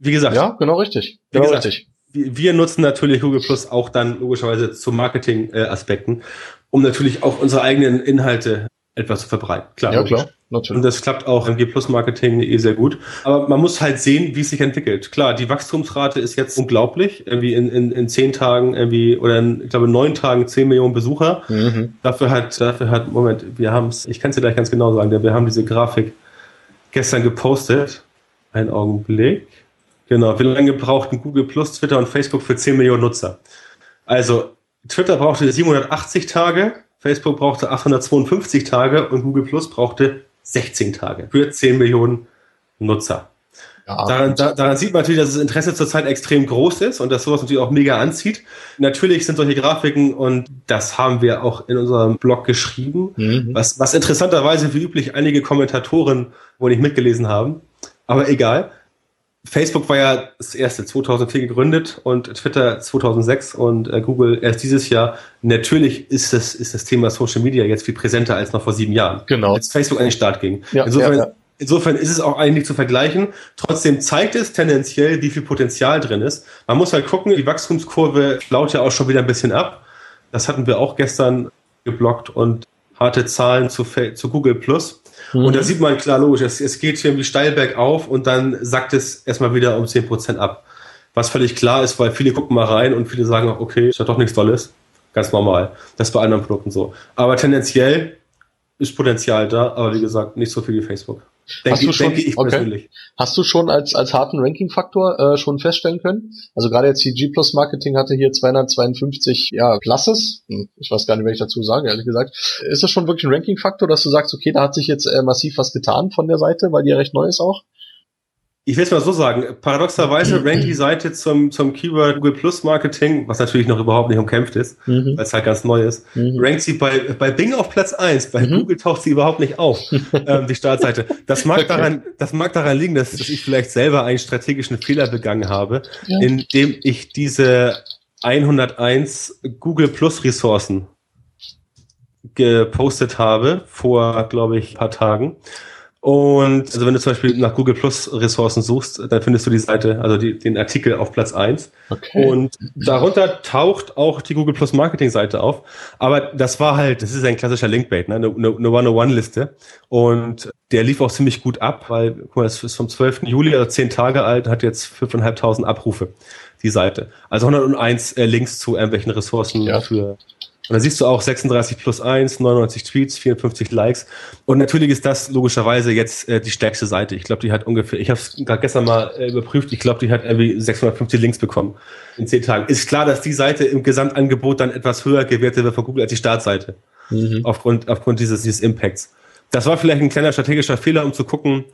Wie gesagt. Ja, genau richtig. Genau gesagt, richtig. Wir nutzen natürlich Google Plus auch dann logischerweise zu Marketing-Aspekten, um natürlich auch unsere eigenen Inhalte etwas zu verbreiten. Klar. Ja, klar. Natürlich. Und das klappt auch im G-Plus-Marketing eh sehr gut. Aber man muss halt sehen, wie es sich entwickelt. Klar, die Wachstumsrate ist jetzt unglaublich. Irgendwie in, in, in zehn Tagen irgendwie, oder in, ich glaube, neun Tagen zehn Millionen Besucher. Mhm. Dafür hat, dafür hat, Moment, wir haben es, ich kann es dir gleich ganz genau sagen, wir haben diese Grafik gestern gepostet. Ein Augenblick. Genau. Wie lange brauchten Google Plus, Twitter und Facebook für 10 Millionen Nutzer? Also, Twitter brauchte 780 Tage, Facebook brauchte 852 Tage und Google Plus brauchte 16 Tage für 10 Millionen Nutzer. Ja, daran, da, daran sieht man natürlich, dass das Interesse zurzeit extrem groß ist und dass sowas natürlich auch mega anzieht. Natürlich sind solche Grafiken und das haben wir auch in unserem Blog geschrieben, mhm. was, was interessanterweise wie üblich einige Kommentatoren wohl nicht mitgelesen haben. Aber egal. Facebook war ja das erste 2004 gegründet und Twitter 2006 und äh, Google erst dieses Jahr. Natürlich ist das, ist das Thema Social Media jetzt viel präsenter als noch vor sieben Jahren. Genau. Als Facebook an den Start ging. Ja, insofern, ja, ja. insofern ist es auch eigentlich zu vergleichen. Trotzdem zeigt es tendenziell, wie viel Potenzial drin ist. Man muss halt gucken, die Wachstumskurve flaut ja auch schon wieder ein bisschen ab. Das hatten wir auch gestern geblockt und harte Zahlen zu, zu Google Plus. Mhm. Und da sieht man klar logisch, es, es geht irgendwie steil bergauf und dann sackt es erstmal wieder um 10% ab. Was völlig klar ist, weil viele gucken mal rein und viele sagen, okay, ist ja doch nichts Tolles. Ganz normal. Das ist bei anderen Produkten so. Aber tendenziell ist Potenzial da, aber wie gesagt, nicht so viel wie Facebook. Denke, hast du schon, denke ich okay. persönlich. Hast du schon als, als harten Ranking-Faktor äh, schon feststellen können? Also gerade jetzt die G Plus Marketing hatte hier 252 ja, Classes. Hm, ich weiß gar nicht, was ich dazu sage, ehrlich gesagt. Ist das schon wirklich ein Ranking-Faktor, dass du sagst, okay, da hat sich jetzt äh, massiv was getan von der Seite, weil die ja recht neu ist auch? Ich will es mal so sagen, paradoxerweise rankt die Seite zum, zum Keyword Google Plus Marketing, was natürlich noch überhaupt nicht umkämpft ist, mhm. weil es halt ganz neu ist, mhm. rankt sie bei, bei Bing auf Platz eins. Bei mhm. Google taucht sie überhaupt nicht auf, ähm, die Startseite. Das mag, okay. daran, das mag daran liegen, dass, dass, ich vielleicht selber einen strategischen Fehler begangen habe, ja. indem ich diese 101 Google Plus Ressourcen gepostet habe vor, glaube ich, paar Tagen. Und also wenn du zum Beispiel nach Google Plus Ressourcen suchst, dann findest du die Seite, also die, den Artikel auf Platz eins. Okay. Und darunter taucht auch die Google Plus Marketing Seite auf. Aber das war halt, das ist ein klassischer Linkbait, ne? eine, eine One-on-One-Liste. Und der lief auch ziemlich gut ab, weil, guck mal, das ist vom 12. Juli, also zehn Tage alt, hat jetzt 5.500 Abrufe, die Seite. Also 101 äh, Links zu irgendwelchen Ressourcen ja. für und da siehst du auch 36 plus 1, 99 Tweets, 54 Likes. Und natürlich ist das logischerweise jetzt äh, die stärkste Seite. Ich glaube, die hat ungefähr, ich habe es gerade gestern mal äh, überprüft, ich glaube, die hat irgendwie 650 Links bekommen in zehn Tagen. Ist klar, dass die Seite im Gesamtangebot dann etwas höher gewertet wird von Google als die Startseite. Mhm. Aufgrund, aufgrund dieses, dieses Impacts. Das war vielleicht ein kleiner strategischer Fehler, um zu gucken,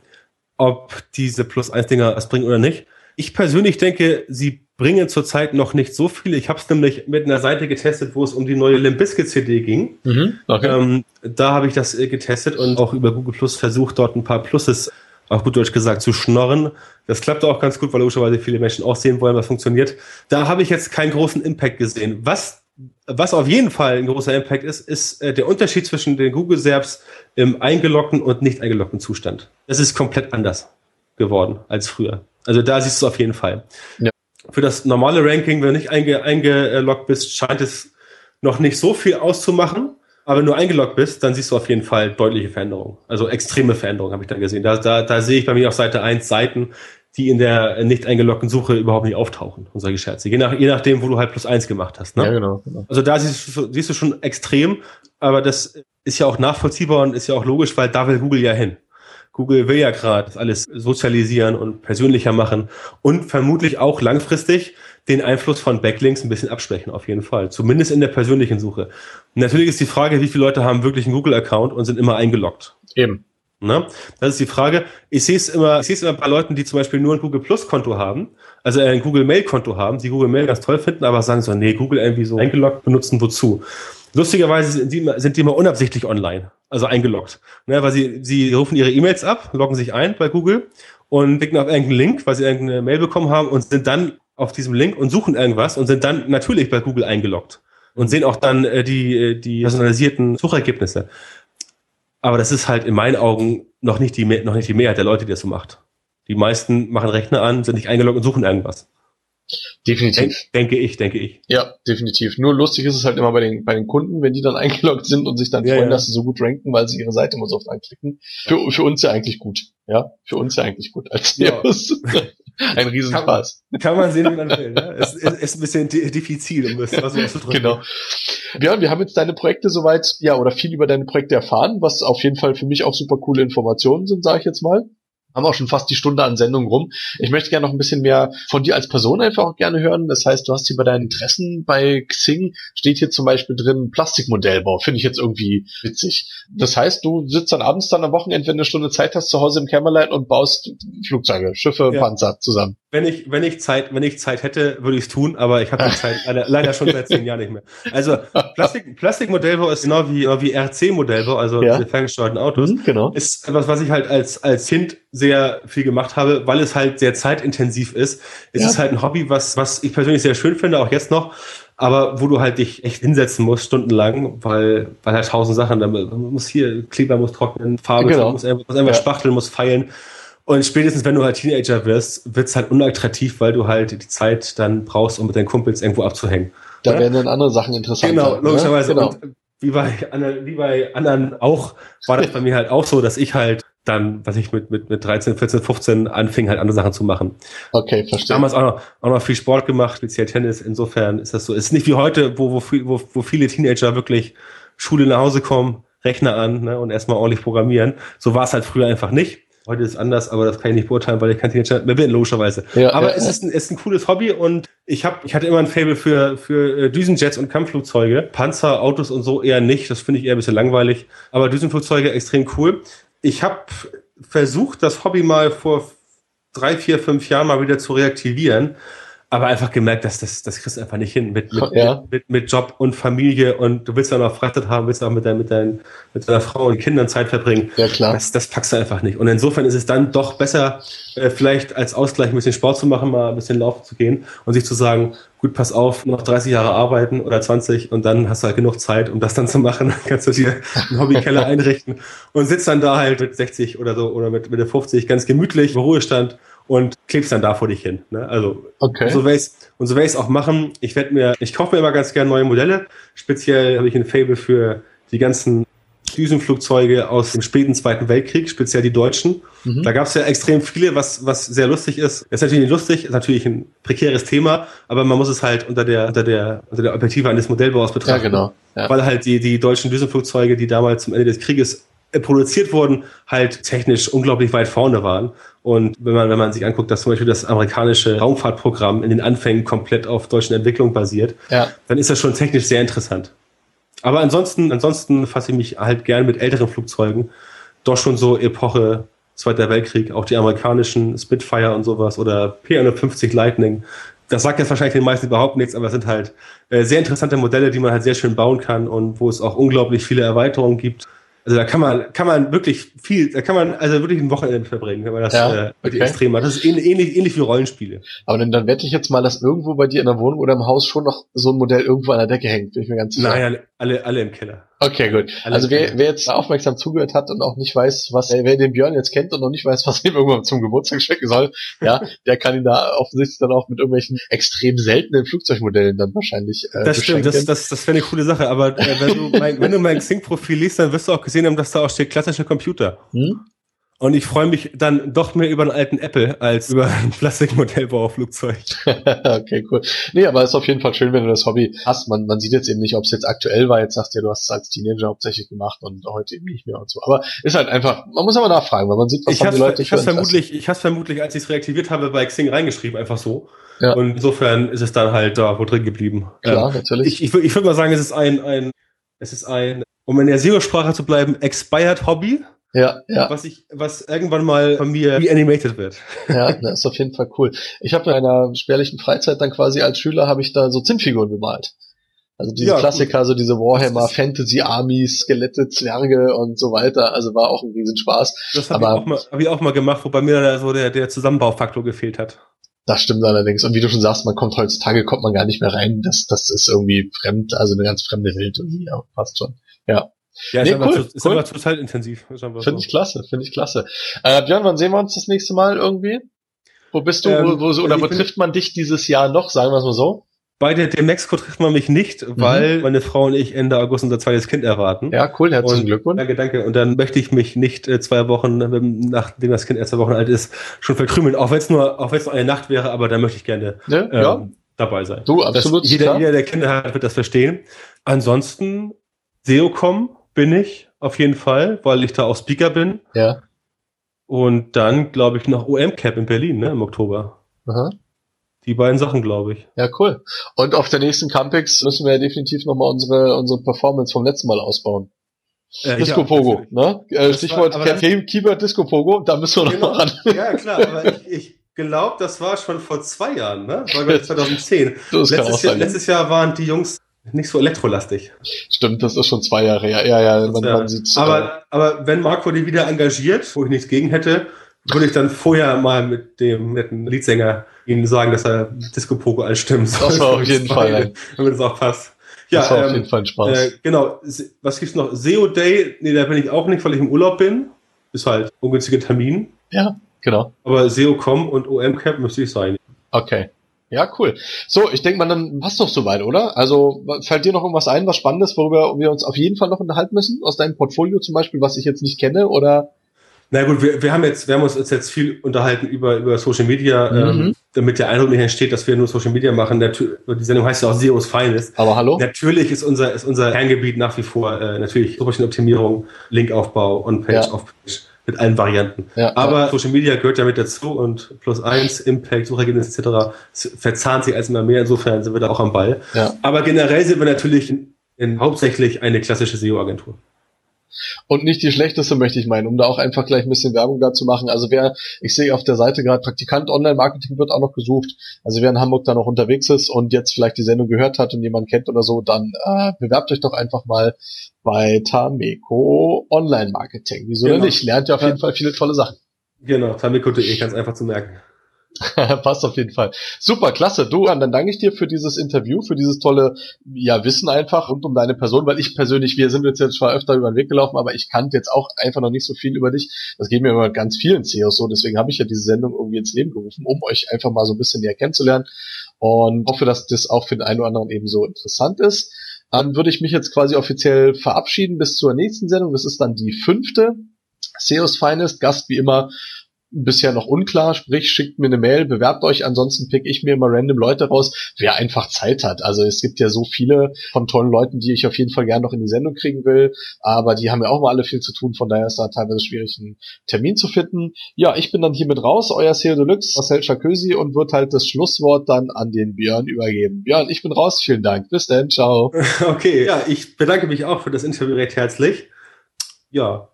ob diese Plus-1-Dinger was bringen oder nicht. Ich persönlich denke, sie bringen zurzeit noch nicht so viel. Ich habe es nämlich mit einer Seite getestet, wo es um die neue Limbiskit CD ging. Mhm, okay. ähm, da habe ich das äh, getestet und auch über Google Plus versucht, dort ein paar Pluses, auf gut Deutsch gesagt, zu schnorren. Das klappte auch ganz gut, weil logischerweise viele Menschen auch sehen wollen, was funktioniert. Da habe ich jetzt keinen großen Impact gesehen. Was, was auf jeden Fall ein großer Impact ist, ist äh, der Unterschied zwischen den Google Serbs im eingeloggten und nicht eingeloggten Zustand. Das ist komplett anders geworden als früher. Also da siehst du auf jeden Fall. Ja. Für das normale Ranking, wenn du nicht einge eingeloggt bist, scheint es noch nicht so viel auszumachen. Aber wenn du eingeloggt bist, dann siehst du auf jeden Fall deutliche Veränderungen. Also extreme Veränderungen habe ich da gesehen. Da, da, da sehe ich bei mir auf Seite 1 Seiten, die in der nicht eingeloggten Suche überhaupt nicht auftauchen und solche Scherze. Je, nach, je nachdem, wo du halt plus eins gemacht hast. Ne? Ja, genau, genau. Also da siehst du, siehst du schon extrem, aber das ist ja auch nachvollziehbar und ist ja auch logisch, weil da will Google ja hin. Google will ja gerade alles sozialisieren und persönlicher machen und vermutlich auch langfristig den Einfluss von Backlinks ein bisschen abschwächen, auf jeden Fall. Zumindest in der persönlichen Suche. Natürlich ist die Frage, wie viele Leute haben wirklich einen Google-Account und sind immer eingeloggt. Eben. Ne? Das ist die Frage. Ich sehe es immer, ich sehe es immer bei Leuten, die zum Beispiel nur ein Google Plus Konto haben, also ein Google Mail Konto haben, die Google Mail ganz toll finden, aber sagen so, nee, Google irgendwie so eingeloggt benutzen, wozu? Lustigerweise sind die, sind die immer unabsichtlich online, also eingeloggt. Ne, weil sie, sie rufen ihre E-Mails ab, loggen sich ein bei Google und klicken auf irgendeinen Link, weil sie irgendeine Mail bekommen haben und sind dann auf diesem Link und suchen irgendwas und sind dann natürlich bei Google eingeloggt und sehen auch dann äh, die, äh, die personalisierten Suchergebnisse. Aber das ist halt in meinen Augen noch nicht die, noch nicht die Mehrheit der Leute, die das so macht. Die meisten machen Rechner an, sind nicht eingeloggt und suchen irgendwas. Definitiv. denke ich, denke ich. Ja, definitiv. Nur lustig ist es halt immer bei den, bei den Kunden, wenn die dann eingeloggt sind und sich dann ja, freuen, ja. dass sie so gut ranken, weil sie ihre Seite immer so oft anklicken. Für, für uns ja eigentlich gut. Ja, für uns ja eigentlich gut als. Ja. Ein Riesenspaß. Kann, kann, man sehen, wie man will. Ne? Es ist, ist ein bisschen diffizil, um das was auszudrücken. Genau. Ja, wir haben jetzt deine Projekte soweit, ja, oder viel über deine Projekte erfahren, was auf jeden Fall für mich auch super coole Informationen sind, sage ich jetzt mal haben auch schon fast die Stunde an Sendung rum. Ich möchte gerne noch ein bisschen mehr von dir als Person einfach auch gerne hören. Das heißt, du hast hier bei deinen Interessen bei Xing steht hier zum Beispiel drin Plastikmodellbau. Finde ich jetzt irgendwie witzig. Das heißt, du sitzt dann abends dann am Wochenende, wenn du eine Stunde Zeit hast, zu Hause im Kämmerlein und baust Flugzeuge, Schiffe, ja. Panzer zusammen. Wenn ich, wenn ich Zeit, wenn ich Zeit hätte, würde ich es tun, aber ich habe die Zeit leider, leider schon seit zehn Jahren nicht mehr. Also Plastik, Plastikmodellbau ist genau wie, wie RC-Modellbau, also ja. ferngesteuerten Autos. Mhm, genau. Ist etwas, was ich halt als, als Kind sehr viel gemacht habe, weil es halt sehr zeitintensiv ist. Es ja. ist halt ein Hobby, was, was ich persönlich sehr schön finde, auch jetzt noch, aber wo du halt dich echt hinsetzen musst, stundenlang, weil, weil halt tausend Sachen, da muss hier, Kleber muss trocknen, Farbe, genau. muss einfach, muss einfach ja. spachteln, muss feilen. Und spätestens, wenn du halt Teenager wirst, wird's halt unattraktiv, weil du halt die Zeit dann brauchst, um mit deinen Kumpels irgendwo abzuhängen. Da ja? werden dann andere Sachen interessant. Genau, ne? logischerweise. Genau. Und wie bei, wie bei anderen auch, war das bei mir halt auch so, dass ich halt dann, was ich mit, mit, mit 13, 14, 15 anfing, halt andere Sachen zu machen. Okay, verstehe. Damals auch noch, auch noch viel Sport gemacht, speziell Tennis. Insofern ist das so. Es ist nicht wie heute, wo, wo, wo, wo viele Teenager wirklich Schule nach Hause kommen, Rechner an ne, und erstmal ordentlich programmieren. So war es halt früher einfach nicht. Heute ist es anders, aber das kann ich nicht beurteilen, weil ich kein Teenager mehr bin, logischerweise. Ja, aber ja, es ist ein, ist ein cooles Hobby und ich hab, ich hatte immer ein Fable für, für äh, Düsenjets und Kampfflugzeuge. Panzer, Autos und so eher nicht. Das finde ich eher ein bisschen langweilig. Aber Düsenflugzeuge extrem cool ich habe versucht, das Hobby mal vor drei, vier, fünf Jahren mal wieder zu reaktivieren aber einfach gemerkt, dass das, das kriegst du einfach nicht hin mit, mit, ja. mit, mit, Job und Familie und du willst ja noch Freizeit haben, willst auch mit, dein, mit, dein, mit deiner Frau und Kindern Zeit verbringen. Ja, klar. Das, das packst du einfach nicht. Und insofern ist es dann doch besser, äh, vielleicht als Ausgleich ein bisschen Sport zu machen, mal ein bisschen laufen zu gehen und sich zu sagen, gut, pass auf, noch 30 Jahre arbeiten oder 20 und dann hast du halt genug Zeit, um das dann zu machen. kannst du dir einen Hobbykeller einrichten und sitzt dann da halt mit 60 oder so oder mit, mit 50 ganz gemütlich im Ruhestand und klebst dann da vor dich hin. Ne? Also okay. so werde ich und so werde ich es auch machen. Ich werde mir, ich kaufe mir immer ganz gerne neue Modelle. Speziell habe ich ein Fable für die ganzen Düsenflugzeuge aus dem späten Zweiten Weltkrieg, speziell die deutschen. Mhm. Da gab es ja extrem viele, was, was sehr lustig ist. Ist natürlich nicht lustig, ist natürlich ein prekäres Thema, aber man muss es halt unter der, unter der, unter der Perspektive eines Modellbaus betrachten. Ja, genau. Ja. Weil halt die, die deutschen Düsenflugzeuge, die damals zum Ende des Krieges äh, produziert wurden, halt technisch unglaublich weit vorne waren. Und wenn man, wenn man sich anguckt, dass zum Beispiel das amerikanische Raumfahrtprogramm in den Anfängen komplett auf deutschen Entwicklung basiert, ja. dann ist das schon technisch sehr interessant. Aber ansonsten, ansonsten fasse ich mich halt gern mit älteren Flugzeugen. Doch schon so Epoche Zweiter Weltkrieg, auch die amerikanischen Spitfire und sowas oder P-150 Lightning. Das sagt jetzt wahrscheinlich den meisten überhaupt nichts, aber es sind halt äh, sehr interessante Modelle, die man halt sehr schön bauen kann und wo es auch unglaublich viele Erweiterungen gibt. Also da kann man, kann man wirklich viel, da kann man also wirklich ein Wochenende verbringen, wenn man das ja, äh, okay. extrem macht. Das ist ähnlich, ähnlich, wie Rollenspiele. Aber dann, dann wette ich jetzt mal, dass irgendwo bei dir in der Wohnung oder im Haus schon noch so ein Modell irgendwo an der Decke hängt, bin ich mir ganz sicher. Naja, alle, alle im Keller. Okay, gut. also wer, wer jetzt aufmerksam zugehört hat und auch nicht weiß, was, wer den Björn jetzt kennt und noch nicht weiß, was ihm irgendwann zum Geburtstag schenken soll, ja, der kann ihn da offensichtlich dann auch mit irgendwelchen extrem seltenen Flugzeugmodellen dann wahrscheinlich äh, Das stimmt, das, das, das wäre eine coole Sache, aber äh, wenn du mein, wenn du mein Xing-Profil liest, dann wirst du auch gesehen haben, dass da auch steht klassischer Computer. Hm? Und ich freue mich dann doch mehr über einen alten Apple als über ein Plastikmodellbauflugzeug. okay, cool. Nee, aber es ist auf jeden Fall schön, wenn du das Hobby hast. Man, man sieht jetzt eben nicht, ob es jetzt aktuell war. Jetzt sagst du ja, du hast es als Teenager hauptsächlich gemacht und heute eben nicht mehr und so. Aber ist halt einfach, man muss aber nachfragen, weil man sieht, was ich haben die Leute Ich habe vermutlich, ich habe vermutlich, als ich es reaktiviert habe, bei Xing reingeschrieben, einfach so. Ja. Und insofern ist es dann halt da wo drin geblieben. Klar, ähm, natürlich. Ich, ich, ich würde mal sagen, es ist ein, ein, es ist ein, um in der SEO-Sprache zu bleiben, expired Hobby. Ja, ja. Was ich, was irgendwann mal von mir reanimated wird. Ja, das ist auf jeden Fall cool. Ich habe in einer spärlichen Freizeit dann quasi als Schüler habe ich da so Zinnfiguren bemalt. Also diese ja, Klassiker, gut. so diese Warhammer, Fantasy Armies, Skelette, Zwerge und so weiter. Also war auch ein Riesenspaß. Das habe ich, auch mal, hab ich auch mal gemacht, wobei mir da so der, der Zusammenbaufaktor gefehlt hat. Das stimmt allerdings. Und wie du schon sagst, man kommt heutzutage, kommt man gar nicht mehr rein. Das, das ist irgendwie fremd, also eine ganz fremde Welt irgendwie, ja, passt schon. Ja. Ja, nee, ist, cool, ist cool. aber total intensiv. Finde ich klasse, finde ich klasse. Äh, Björn, wann sehen wir uns das nächste Mal irgendwie? Wo bist du, ähm, wo, wo, oder wo trifft man dich dieses Jahr noch, sagen wir es mal so? Bei der, Mexiko trifft man mich nicht, mhm. weil mhm. meine Frau und ich Ende August unser zweites Kind erwarten. Ja, cool, herzlichen und, Glückwunsch. Danke, danke. Und dann möchte ich mich nicht äh, zwei Wochen, nachdem das Kind erst zwei Wochen alt ist, schon verkrümeln. Auch wenn es nur, auch wenn es nur eine Nacht wäre, aber da möchte ich gerne ja, ähm, ja. dabei sein. Du, absolut. Das, jeder, jeder, der Kinder hat, wird das verstehen. Ansonsten, SEOCom bin ich auf jeden Fall, weil ich da auch Speaker bin. Ja. Und dann, glaube ich, noch OM-Cap in Berlin, ne, im Oktober. Aha. Die beiden Sachen, glaube ich. Ja, cool. Und auf der nächsten Campix müssen wir ja definitiv nochmal unsere, unsere Performance vom letzten Mal ausbauen. Äh, Disco Pogo, ne? Äh, Stichwort war, Keyword Disco Pogo, da müssen wir genau. noch ran. Ja, klar, aber ich, ich glaube, das war schon vor zwei Jahren, ne? Das war 2010. Das letztes, Jahr, letztes Jahr waren die Jungs nicht so elektrolastig. Stimmt, das ist schon zwei Jahre her. Ja, ja, man, ja. man sieht's. Aber, äh, aber wenn Marco die wieder engagiert, wo ich nichts gegen hätte, würde ich dann vorher mal mit dem netten Leadsänger ihnen sagen, dass er Disco Pogo anstimmen soll. Das war auf jeden Fall. Ein, damit es auch passt. Ja, das war ähm, auf jeden Fall ein Spaß. Äh, genau. Was gibt's noch? SEO Day, nee, da bin ich auch nicht, weil ich im Urlaub bin. Ist halt ungünstiger Termin. Ja, genau. Aber SEO.com und OM-Cap müsste ich sein. Okay. Ja, cool. So, ich denke mal, dann passt doch soweit, oder? Also, fällt dir noch irgendwas ein, was Spannendes, worüber wir uns auf jeden Fall noch unterhalten müssen? Aus deinem Portfolio zum Beispiel, was ich jetzt nicht kenne, oder? Na gut, wir, wir haben jetzt, wir haben uns jetzt viel unterhalten über, über Social Media, mhm. ähm, damit der Eindruck nicht entsteht, dass wir nur Social Media machen. Die Sendung heißt ja auch SEO's Finest. Aber hallo? Natürlich ist unser, ist unser Kerngebiet nach wie vor, äh, natürlich Suchmaschinenoptimierung, Linkaufbau, On-Page, ja. Off-Page mit allen Varianten. Ja, Aber ja. Social Media gehört ja mit dazu und plus eins, Impact, Suchergebnisse etc. verzahnt sich als immer mehr. Insofern sind wir da auch am Ball. Ja. Aber generell sind wir natürlich in, in hauptsächlich eine klassische SEO-Agentur. Und nicht die schlechteste, möchte ich meinen, um da auch einfach gleich ein bisschen Werbung dazu machen. Also wer, ich sehe auf der Seite gerade, Praktikant Online-Marketing wird auch noch gesucht. Also wer in Hamburg da noch unterwegs ist und jetzt vielleicht die Sendung gehört hat und jemand kennt oder so, dann äh, bewerbt euch doch einfach mal bei Tameco Online-Marketing. Wieso genau. denn nicht? Lernt ja auf jeden Fall viele tolle Sachen. Genau, tameco.de, ganz einfach zu merken. Passt auf jeden Fall. Super, klasse. Du, dann danke ich dir für dieses Interview, für dieses tolle ja, Wissen einfach rund um deine Person, weil ich persönlich, wir sind jetzt schon öfter über den Weg gelaufen, aber ich kannte jetzt auch einfach noch nicht so viel über dich. Das geht mir immer ganz vielen CEOs so, deswegen habe ich ja diese Sendung irgendwie ins Leben gerufen, um euch einfach mal so ein bisschen näher kennenzulernen und hoffe, dass das auch für den einen oder anderen eben so interessant ist. Dann würde ich mich jetzt quasi offiziell verabschieden bis zur nächsten Sendung. Das ist dann die fünfte. CEOs Finest, Gast wie immer bisher noch unklar, sprich, schickt mir eine Mail, bewerbt euch, ansonsten pick ich mir immer random Leute raus, wer einfach Zeit hat. Also es gibt ja so viele von tollen Leuten, die ich auf jeden Fall gerne noch in die Sendung kriegen will, aber die haben ja auch mal alle viel zu tun, von daher ist da teilweise schwierig, einen Termin zu finden. Ja, ich bin dann hier mit raus, euer CEO Deluxe, Marcel Chakösi und wird halt das Schlusswort dann an den Björn übergeben. Björn, ich bin raus, vielen Dank. Bis dann, ciao. Okay, ja, ich bedanke mich auch für das Interview recht herzlich. Ja,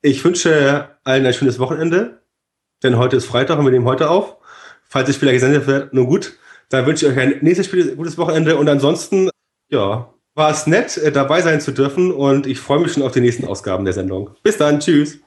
ich wünsche allen ein schönes Wochenende denn heute ist Freitag und wir nehmen heute auf. Falls es vielleicht gesendet wird, nun gut. Dann wünsche ich euch ein nächstes gutes Wochenende und ansonsten, ja, war es nett, äh, dabei sein zu dürfen und ich freue mich schon auf die nächsten Ausgaben der Sendung. Bis dann, tschüss.